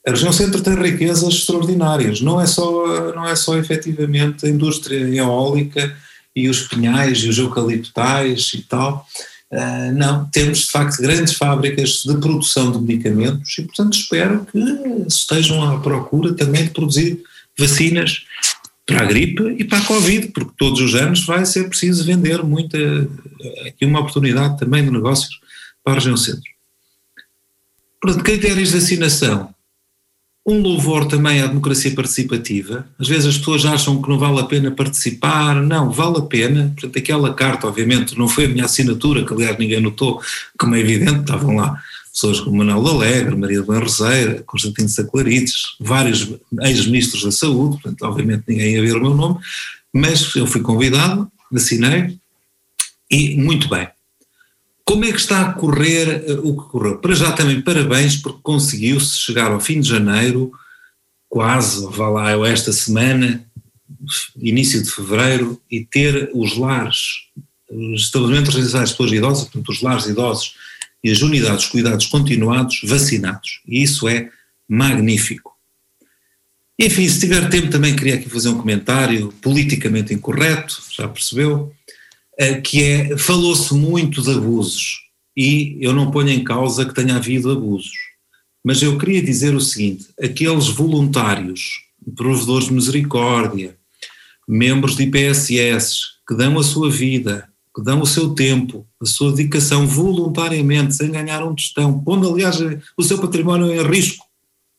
A região centro tem riquezas extraordinárias, não é só, não é só efetivamente a indústria eólica e os pinhais e os eucaliptais e tal, uh, não, temos de facto grandes fábricas de produção de medicamentos e portanto espero que estejam à procura também de produzir vacinas para a gripe e para a Covid, porque todos os anos vai ser preciso vender muita, aqui uma oportunidade também de negócios para a região centro. Portanto, critérios de vacinação um louvor também à democracia participativa. Às vezes as pessoas acham que não vale a pena participar. Não, vale a pena. Portanto, aquela carta, obviamente, não foi a minha assinatura, que aliás ninguém notou, como é evidente, estavam lá pessoas como Manuel Alegre, Maria de Banrezeira, Constantino Saclarides, vários ex-ministros da saúde, portanto, obviamente ninguém ia ver o meu nome, mas eu fui convidado, assinei, e muito bem. Como é que está a correr eh, o que correu? Para já também parabéns, porque conseguiu-se chegar ao fim de janeiro, quase, vá lá, esta semana, início de fevereiro, e ter os lares, os estabelecimentos residenciais de pessoas idosas, portanto, os lares idosos e as unidades de cuidados continuados vacinados. E isso é magnífico. Enfim, se tiver tempo também queria aqui fazer um comentário politicamente incorreto, já percebeu? Eh, que é, falou-se muito de abusos e eu não ponho em causa que tenha havido abusos, mas eu queria dizer o seguinte, aqueles voluntários, provedores de misericórdia, membros de IPSS, que dão a sua vida, que dão o seu tempo, a sua dedicação voluntariamente, sem ganhar um tostão, pondo aliás o seu património em risco,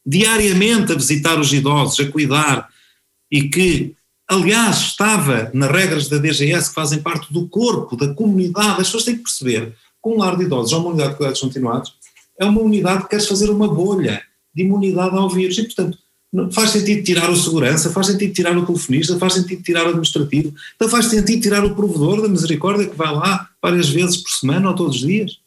diariamente a visitar os idosos, a cuidar, e que aliás, estava nas regras da DGS que fazem parte do corpo, da comunidade. As pessoas têm que perceber que um lar de idosos ou uma unidade de cuidados continuados é uma unidade que quer fazer uma bolha de imunidade ao vírus e, portanto, faz sentido tirar o segurança, faz sentido tirar o telefonista, faz sentido tirar o administrativo, então faz sentido tirar o provedor da misericórdia que vai lá várias vezes por semana ou todos os dias.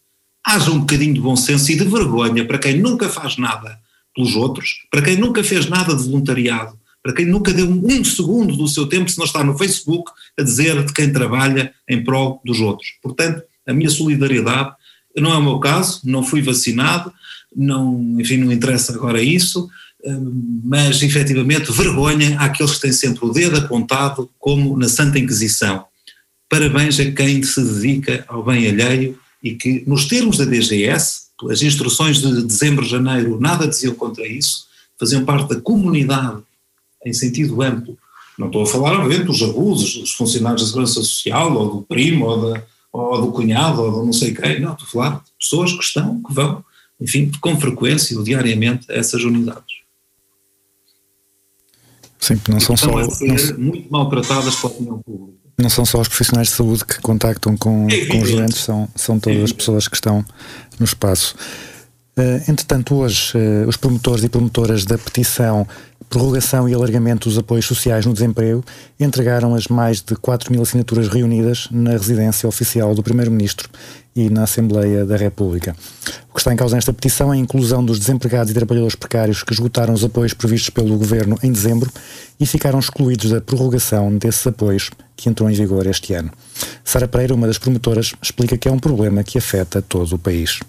Haja um bocadinho de bom senso e de vergonha para quem nunca faz nada pelos outros, para quem nunca fez nada de voluntariado, para quem nunca deu um segundo do seu tempo se não está no Facebook a dizer de quem trabalha em prol dos outros. Portanto, a minha solidariedade, não é o meu caso, não fui vacinado, não, enfim, não interessa agora isso, hum, mas efetivamente vergonha àqueles que têm sempre o dedo apontado como na Santa Inquisição. Parabéns a quem se dedica ao bem alheio e que, nos termos da DGS, as instruções de dezembro, janeiro, nada diziam contra isso, faziam parte da comunidade em sentido amplo. Não estou a falar, obviamente, dos abusos dos funcionários da Segurança Social, ou do primo, ou, ou do cunhado, ou do não sei quem. Não, estou a falar de pessoas que estão, que vão, enfim, com frequência ou diariamente a essas unidades. Sim, não são estão só. A ser não... muito maltratadas pela opinião pública. Não são só os profissionais de saúde que contactam com, é com os doentes, são, são todas as pessoas que estão no espaço. Uh, entretanto, hoje, uh, os promotores e promotoras da petição prorrogação e alargamento dos apoios sociais no desemprego entregaram as mais de 4 mil assinaturas reunidas na residência oficial do Primeiro-Ministro e na Assembleia da República. O que está em causa nesta petição é a inclusão dos desempregados e trabalhadores precários que esgotaram os apoios previstos pelo Governo em dezembro e ficaram excluídos da prorrogação desses apoios que entrou em vigor este ano. Sara Pereira, uma das promotoras, explica que é um problema que afeta todo o país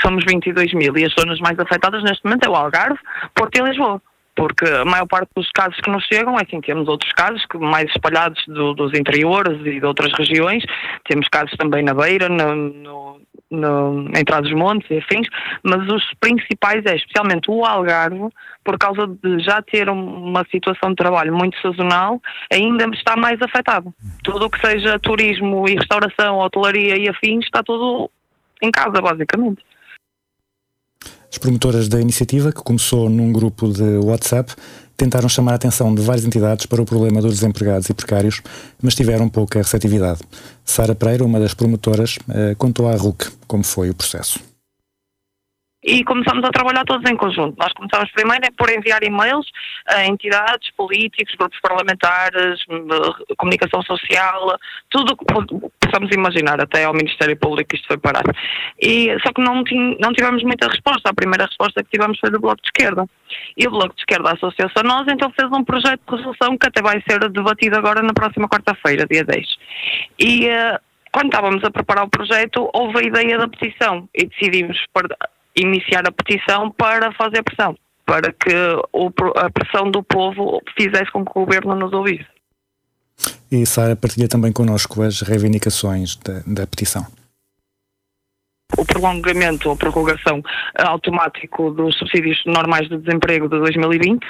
somos 22 mil e as zonas mais afetadas neste momento é o Algarve, Porto e Lisboa. Porque a maior parte dos casos que nos chegam, é assim, temos outros casos que mais espalhados do, dos interiores e de outras regiões, temos casos também na Beira, no, no, no, em Trás-os-Montes e afins, mas os principais é especialmente o Algarve, por causa de já ter uma situação de trabalho muito sazonal, ainda está mais afetado. Tudo o que seja turismo e restauração, hotelaria e afins, está tudo em casa, basicamente. As promotoras da iniciativa, que começou num grupo de WhatsApp, tentaram chamar a atenção de várias entidades para o problema dos desempregados e precários, mas tiveram pouca receptividade. Sara Pereira, uma das promotoras, eh, contou à RUC como foi o processo e começamos a trabalhar todos em conjunto. Nós começamos primeiro por enviar e-mails a entidades, políticos, grupos parlamentares, comunicação social, tudo o que possamos imaginar, até ao Ministério Público isto foi parar. E, só que não, não tivemos muita resposta. A primeira resposta que tivemos foi do Bloco de Esquerda. E o Bloco de Esquerda associou-se a nós, então fez um projeto de resolução que até vai ser debatido agora na próxima quarta-feira, dia 10. E uh, quando estávamos a preparar o projeto, houve a ideia da petição e decidimos iniciar a petição para fazer pressão, para que a pressão do povo fizesse com que o governo nos ouvisse. E Sara partilha também connosco as reivindicações da, da petição o prolongamento ou prorrogação automático dos subsídios normais de desemprego de 2020,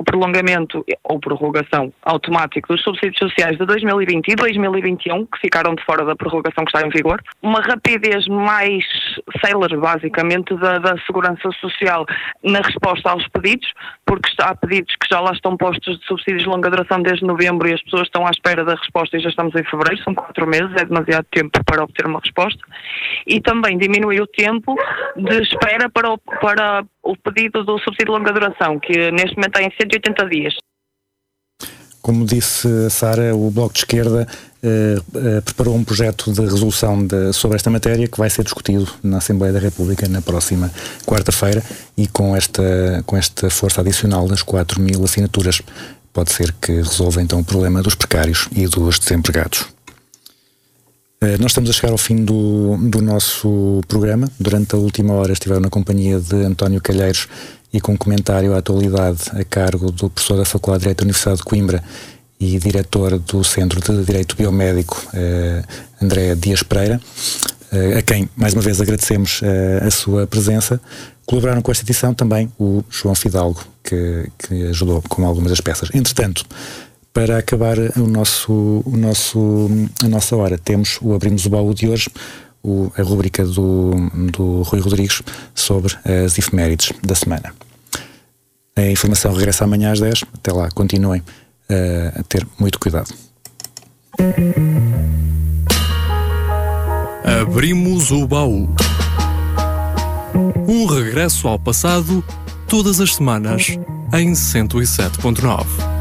o prolongamento ou prorrogação automático dos subsídios sociais de 2020 e 2021, que ficaram de fora da prorrogação que está em vigor, uma rapidez mais célere, basicamente, da, da segurança social na resposta aos pedidos, porque há pedidos que já lá estão postos de subsídios de longa duração desde novembro e as pessoas estão à espera da resposta e já estamos em fevereiro, são quatro meses, é demasiado tempo para obter uma resposta, e também diminui o tempo de espera para para o pedido do subsídio de longa duração, que neste momento está em 180 dias. Como disse a Sara, o Bloco de Esquerda eh, eh, preparou um projeto de resolução de, sobre esta matéria que vai ser discutido na Assembleia da República na próxima quarta-feira e com esta, com esta força adicional das 4 mil assinaturas pode ser que resolva então o problema dos precários e dos desempregados. Eh, nós estamos a chegar ao fim do, do nosso programa. Durante a última hora estiveram na companhia de António Calheiros e com um comentário à atualidade a cargo do professor da Faculdade de Direito da Universidade de Coimbra e diretor do Centro de Direito Biomédico, eh, André Dias Pereira, eh, a quem mais uma vez agradecemos eh, a sua presença. Colaboraram com esta edição também o João Fidalgo, que, que ajudou com algumas das peças. Entretanto, para acabar o nosso, o nosso, a nossa hora, temos o Abrimos o Baú de hoje, o, a rubrica do, do Rui Rodrigues sobre as efemérides da semana. A informação regressa amanhã às 10. Até lá, continuem uh, a ter muito cuidado. Abrimos o baú. Um regresso ao passado todas as semanas em 107.9.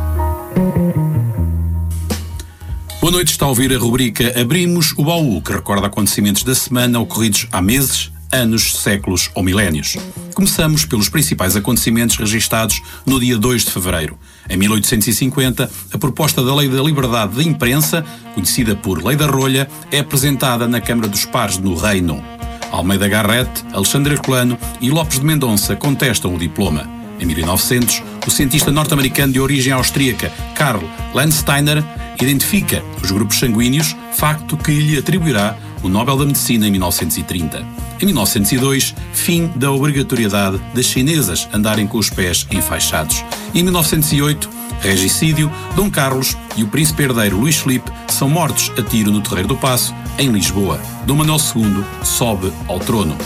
Boa noite, está a ouvir a rubrica Abrimos o Baú, que recorda acontecimentos da semana ocorridos há meses, anos, séculos ou milénios. Começamos pelos principais acontecimentos registados no dia 2 de fevereiro. Em 1850, a proposta da Lei da Liberdade da Imprensa, conhecida por Lei da Rolha, é apresentada na Câmara dos Pares no Reino. Almeida Garrett, Alexandre Herculano e Lopes de Mendonça contestam o diploma. Em 1900, o cientista norte-americano de origem austríaca Karl Landsteiner identifica os grupos sanguíneos, facto que lhe atribuirá o Nobel da Medicina em 1930. Em 1902, fim da obrigatoriedade das chinesas andarem com os pés enfaixados. Em 1908, regicídio, Dom Carlos e o príncipe herdeiro Luís Filipe são mortos a tiro no Terreiro do Passo, em Lisboa. Dom Manuel II sobe ao trono.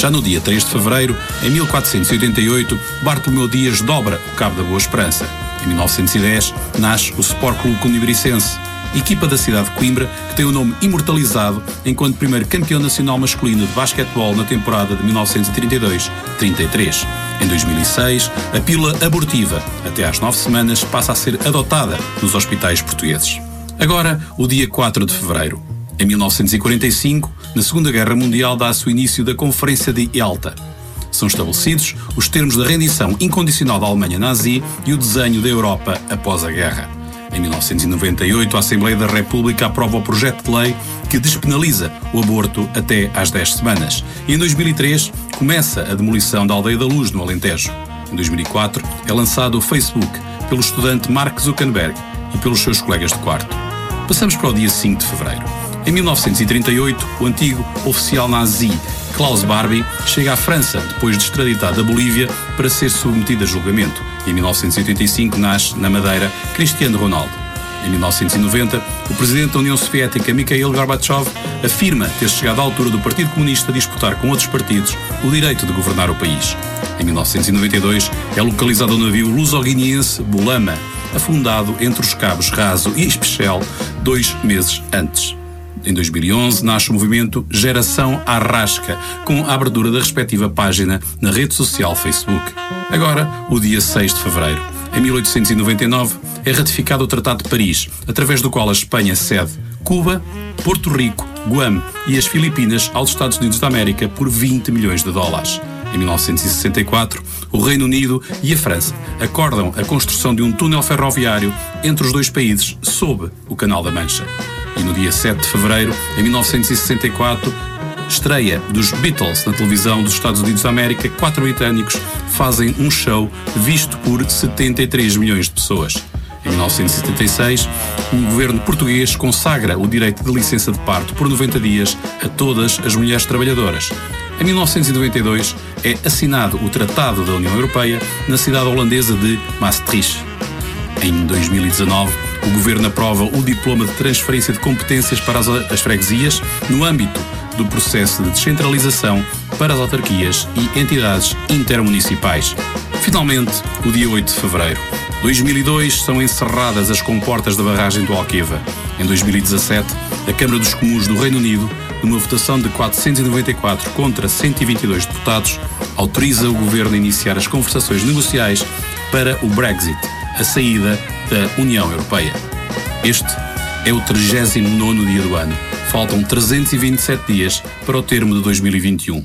Já no dia 3 de fevereiro, em 1488, Bartolomeu Dias dobra o Cabo da Boa Esperança. Em 1910, nasce o Sport Clube Cunibricense, equipa da cidade de Coimbra que tem o nome imortalizado enquanto primeiro campeão nacional masculino de basquetebol na temporada de 1932-33. Em 2006, a pílula abortiva, até às nove semanas, passa a ser adotada nos hospitais portugueses. Agora, o dia 4 de fevereiro. Em 1945, na Segunda Guerra Mundial, dá-se o início da Conferência de Yalta. São estabelecidos os termos da rendição incondicional da Alemanha nazi e o desenho da Europa após a guerra. Em 1998, a Assembleia da República aprova o projeto de lei que despenaliza o aborto até às 10 semanas. E em 2003, começa a demolição da Aldeia da Luz, no Alentejo. Em 2004, é lançado o Facebook pelo estudante Mark Zuckerberg e pelos seus colegas de quarto. Passamos para o dia 5 de fevereiro. Em 1938, o antigo oficial nazi Klaus Barbie chega à França depois de extraditado da Bolívia para ser submetido a julgamento. Em 1985 nasce, na Madeira, Cristiano Ronaldo. Em 1990, o presidente da União Soviética Mikhail Gorbachev afirma ter chegado à altura do Partido Comunista disputar com outros partidos o direito de governar o país. Em 1992, é localizado o navio luso-guineense Bulama, afundado entre os cabos Raso e Especial dois meses antes. Em 2011 nasce o movimento Geração Arrasca, com a abertura da respectiva página na rede social Facebook. Agora, o dia 6 de fevereiro. Em 1899 é ratificado o Tratado de Paris, através do qual a Espanha cede Cuba, Porto Rico, Guam e as Filipinas aos Estados Unidos da América por 20 milhões de dólares. Em 1964, o Reino Unido e a França acordam a construção de um túnel ferroviário entre os dois países sob o Canal da Mancha. E no dia 7 de fevereiro, em 1964, estreia dos Beatles na televisão dos Estados Unidos da América, quatro britânicos fazem um show visto por 73 milhões de pessoas. Em 1976, o governo português consagra o direito de licença de parto por 90 dias a todas as mulheres trabalhadoras. Em 1992, é assinado o Tratado da União Europeia na cidade holandesa de Maastricht. Em 2019, o governo aprova o diploma de transferência de competências para as, as freguesias no âmbito do processo de descentralização para as autarquias e entidades intermunicipais. Finalmente, o dia 8 de fevereiro. 2002 são encerradas as comportas da barragem do Alqueva. Em 2017, a Câmara dos Comuns do Reino Unido, numa votação de 494 contra 122 deputados, autoriza o governo a iniciar as conversações negociais para o Brexit, a saída da União Europeia. Este é o 39 dia do ano. Faltam 327 dias para o termo de 2021.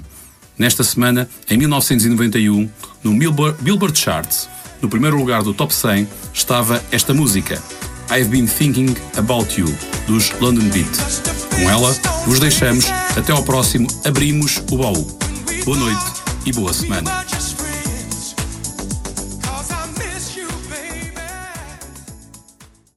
Nesta semana, em 1991, no Billboard Charts, no primeiro lugar do top 100, estava esta música, I've Been Thinking About You, dos London Beat. Com ela, vos deixamos. Até ao próximo Abrimos o Baú. Boa noite e boa semana.